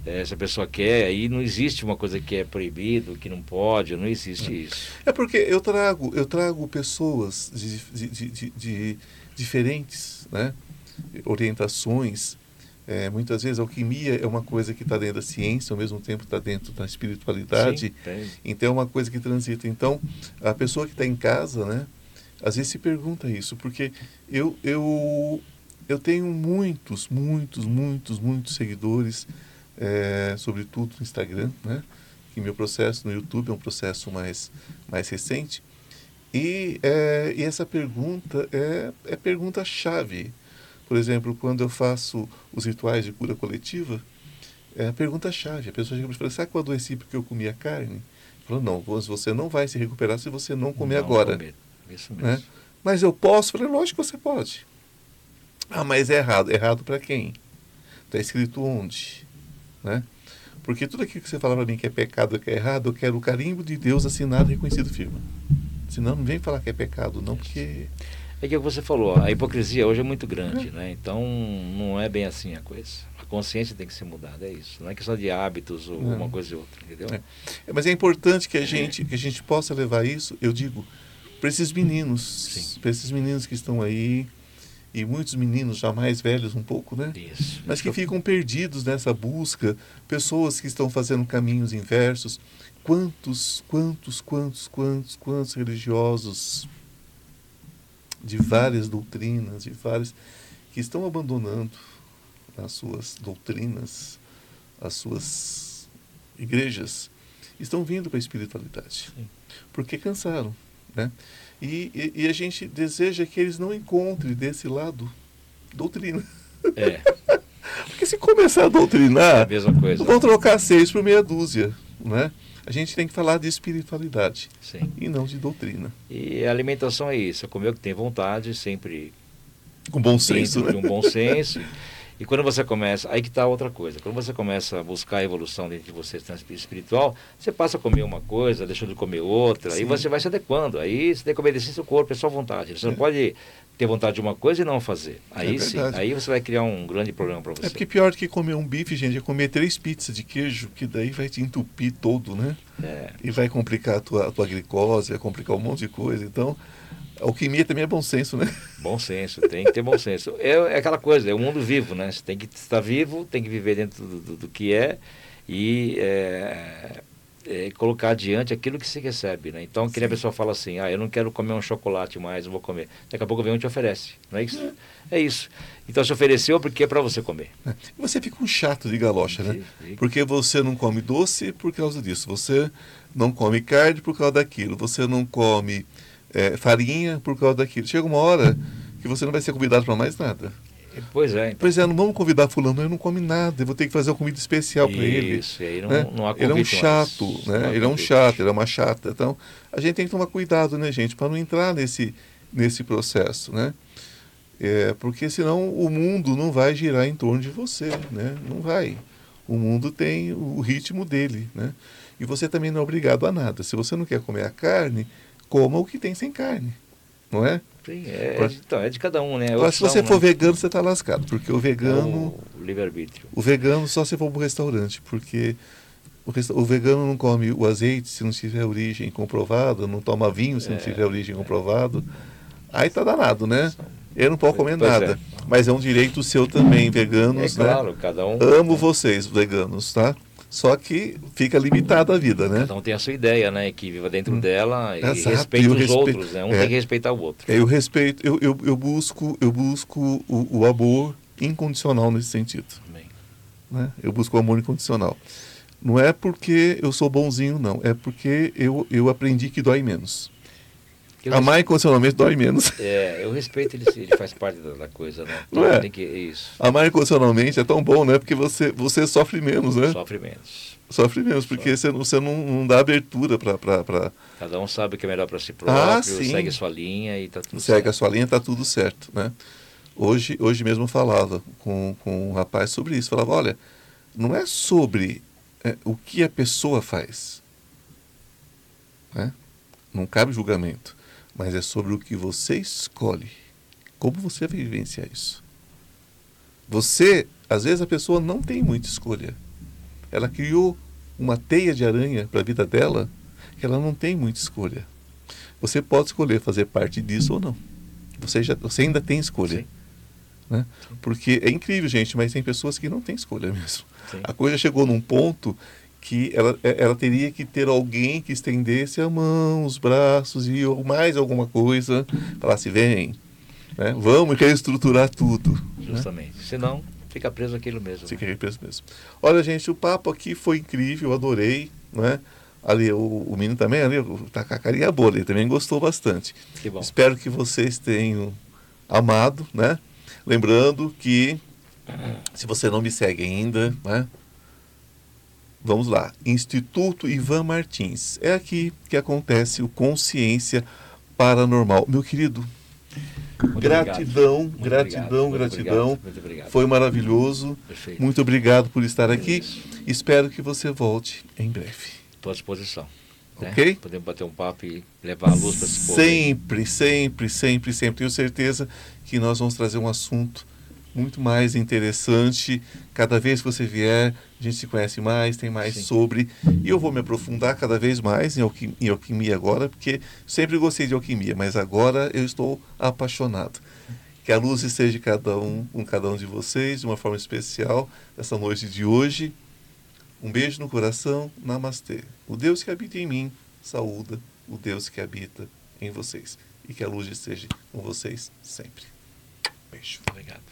B: É. É, se a pessoa quer, aí não existe uma coisa que é proibido, que não pode, não existe
A: é.
B: isso.
A: É porque eu trago, eu trago pessoas de, de, de, de diferentes, né? orientações. É, muitas vezes a alquimia é uma coisa que está dentro da ciência, ao mesmo tempo está dentro da espiritualidade.
B: Sim,
A: então é uma coisa que transita. Então, a pessoa que está em casa, né, às vezes se pergunta isso, porque eu, eu, eu tenho muitos, muitos, muitos, muitos seguidores, é, sobretudo no Instagram, né, que meu processo no YouTube é um processo mais, mais recente. E, é, e essa pergunta é, é pergunta-chave por exemplo, quando eu faço os rituais de cura coletiva, é a pergunta-chave. A pessoa chega e fala, será que eu adoeci porque eu comia carne? Falou, não, você não vai se recuperar se você não comer não agora. Comer.
B: Isso né? mesmo.
A: Né? Mas eu posso? Falei, lógico que você pode. Ah, mas é errado. Errado para quem? Está escrito onde? Né? Porque tudo aquilo que você fala para mim que é pecado, que é errado, eu quero o carimbo de Deus assinado e reconhecido firme. Senão não vem falar que é pecado, não, porque
B: é que você falou, a hipocrisia hoje é muito grande, né? Então não é bem assim a coisa. A consciência tem que ser mudada, é isso. Não é questão de hábitos ou uma coisa ou outra, entendeu?
A: É. É, mas é importante que a gente que a gente possa levar isso, eu digo, para esses meninos, para esses meninos que estão aí e muitos meninos já mais velhos um pouco, né?
B: Isso.
A: Mas que ficam perdidos nessa busca, pessoas que estão fazendo caminhos inversos. Quantos, quantos, quantos, quantos, quantos religiosos de várias doutrinas, de várias que estão abandonando as suas doutrinas, as suas igrejas, estão vindo para a espiritualidade. Sim. Porque cansaram. Né? E, e, e, a gente deseja que eles não encontrem desse lado doutrina.
B: É.
A: Porque se começar a doutrinar, é
B: a mesma coisa.
A: vão trocar seis por meia dúzia. Né? A gente tem que falar de espiritualidade
B: Sim.
A: e não de doutrina.
B: E a alimentação é isso, é comer o que tem vontade, sempre
A: com bom senso,
B: né? um bom senso. E quando você começa, aí que está outra coisa. Quando você começa a buscar a evolução dentro de você espiritual, você passa a comer uma coisa, deixa de comer outra, Sim. aí você vai se adequando. Aí você tem que obedecer seu corpo, é sua vontade. Você é. não pode ter vontade de uma coisa e não fazer. Aí é sim, aí você vai criar um grande problema para você.
A: É porque pior do que comer um bife, gente, é comer três pizzas de queijo, que daí vai te entupir todo, né? É. E vai complicar a tua, a tua glicose, vai complicar um monte de coisa. Então, alquimia também é bom senso, né?
B: Bom senso, tem que ter bom senso. É, é aquela coisa, é o mundo vivo, né? Você tem que estar vivo, tem que viver dentro do, do, do que é e é, é, colocar adiante aquilo que se recebe, né? Então, que a pessoa fala assim, ah, eu não quero comer um chocolate mais, eu vou comer. Daqui a pouco vem um te oferece, não é isso? É, é isso. Então, se ofereceu porque é para você comer.
A: É. Você fica um chato de galocha, né? Porque você não come doce por causa disso, você não come carne por causa daquilo, você não come é, farinha por causa daquilo. Chega uma hora que você não vai ser convidado para mais nada.
B: Pois é. Então.
A: Pois é, não vamos convidar fulano, ele não come nada, eu vou ter que fazer uma comida especial para ele.
B: Isso, aí não, né? não há
A: Ele é um chato, mais, né? Ele é um chato, ele é uma chata. Então, a gente tem que tomar cuidado, né, gente, para não entrar nesse, nesse processo, né? É, porque senão o mundo não vai girar em torno de você, né? Não vai. O mundo tem o ritmo dele, né? E você também não é obrigado a nada. Se você não quer comer a carne, coma o que tem sem carne, não é?
B: Sim, é, então, é de cada um, né?
A: Se você for né? vegano, você está lascado, porque o vegano...
B: É o livre-arbítrio.
A: O vegano só se for para o restaurante, porque o, resta... o, vegano não come o azeite se não tiver origem comprovada, não toma vinho se é, não tiver origem é. comprovada. Aí tá danado, né? Ele não pode comer pois nada. É. Mas é um direito seu também, veganos,
B: é, claro, né? cada um...
A: Amo vocês, veganos, tá? Só que fica limitada a vida, né?
B: Cada um tem a sua ideia, né? Que viva dentro hum. dela e Exato. respeita os respe... outros, né? Um é. tem que respeitar o outro.
A: Eu respeito, eu, eu, eu busco, eu busco o, o amor incondicional nesse sentido. Amém. Né? Eu busco o amor incondicional. Não é porque eu sou bonzinho, não. É porque eu, eu aprendi que dói menos. Eu Amar respeito... incondicionalmente dói menos.
B: É, eu respeito ele, ele faz parte da, coisa, né?
A: Não é? Tem que, isso. Amar incondicionalmente é tão bom, né? Porque você, você sofre menos, né?
B: Sofre menos.
A: Sofre menos, porque sofre. você, você não, não dá abertura para... Pra...
B: Cada um sabe o que é melhor para si próprio, ah, segue a sua linha e está tudo
A: segue
B: certo.
A: Segue a sua linha está tudo certo, né? Hoje, hoje mesmo falava com, com um rapaz sobre isso. Falava, olha, não é sobre é, o que a pessoa faz. Né? Não cabe julgamento mas é sobre o que você escolhe. Como você vai vivenciar isso? Você, às vezes a pessoa não tem muita escolha. Ela criou uma teia de aranha para a vida dela que ela não tem muita escolha. Você pode escolher fazer parte disso ou não. Você, já, você ainda tem escolha. Né? Porque é incrível, gente, mas tem pessoas que não têm escolha mesmo. Sim. A coisa chegou num ponto que ela, é, ela teria que ter alguém que estendesse a mão, os braços e ou mais alguma coisa, falasse, vem, né? vamos reestruturar tudo.
B: Né? Justamente. Né? Senão, fica preso aquilo mesmo.
A: Fica né? preso mesmo. Olha, gente, o papo aqui foi incrível, adorei, né? Ali, o, o menino também, ali, tá com a carinha boa, ele também gostou bastante.
B: Que bom.
A: Espero que vocês tenham amado, né? Lembrando que, se você não me segue ainda, né? Vamos lá, Instituto Ivan Martins. É aqui que acontece o Consciência Paranormal. Meu querido, muito gratidão,
B: obrigado.
A: gratidão, gratidão.
B: Obrigado. Muito obrigado.
A: Foi maravilhoso.
B: Perfeito.
A: Muito obrigado por estar aqui. Espero que você volte em breve.
B: Estou à disposição.
A: Né? Ok?
B: Podemos bater um papo e levar a luz para esse
A: povo. Sempre, sempre, sempre, sempre. Tenho certeza que nós vamos trazer um assunto muito mais interessante. Cada vez que você vier, a gente se conhece mais, tem mais Sim. sobre. E eu vou me aprofundar cada vez mais em, alquim, em alquimia agora, porque sempre gostei de alquimia, mas agora eu estou apaixonado. Que a luz esteja cada um, com cada um de vocês, de uma forma especial, essa noite de hoje. Um beijo no coração, namastê. O Deus que habita em mim, saúda o Deus que habita em vocês. E que a luz esteja com vocês sempre. Beijo.
B: Obrigado.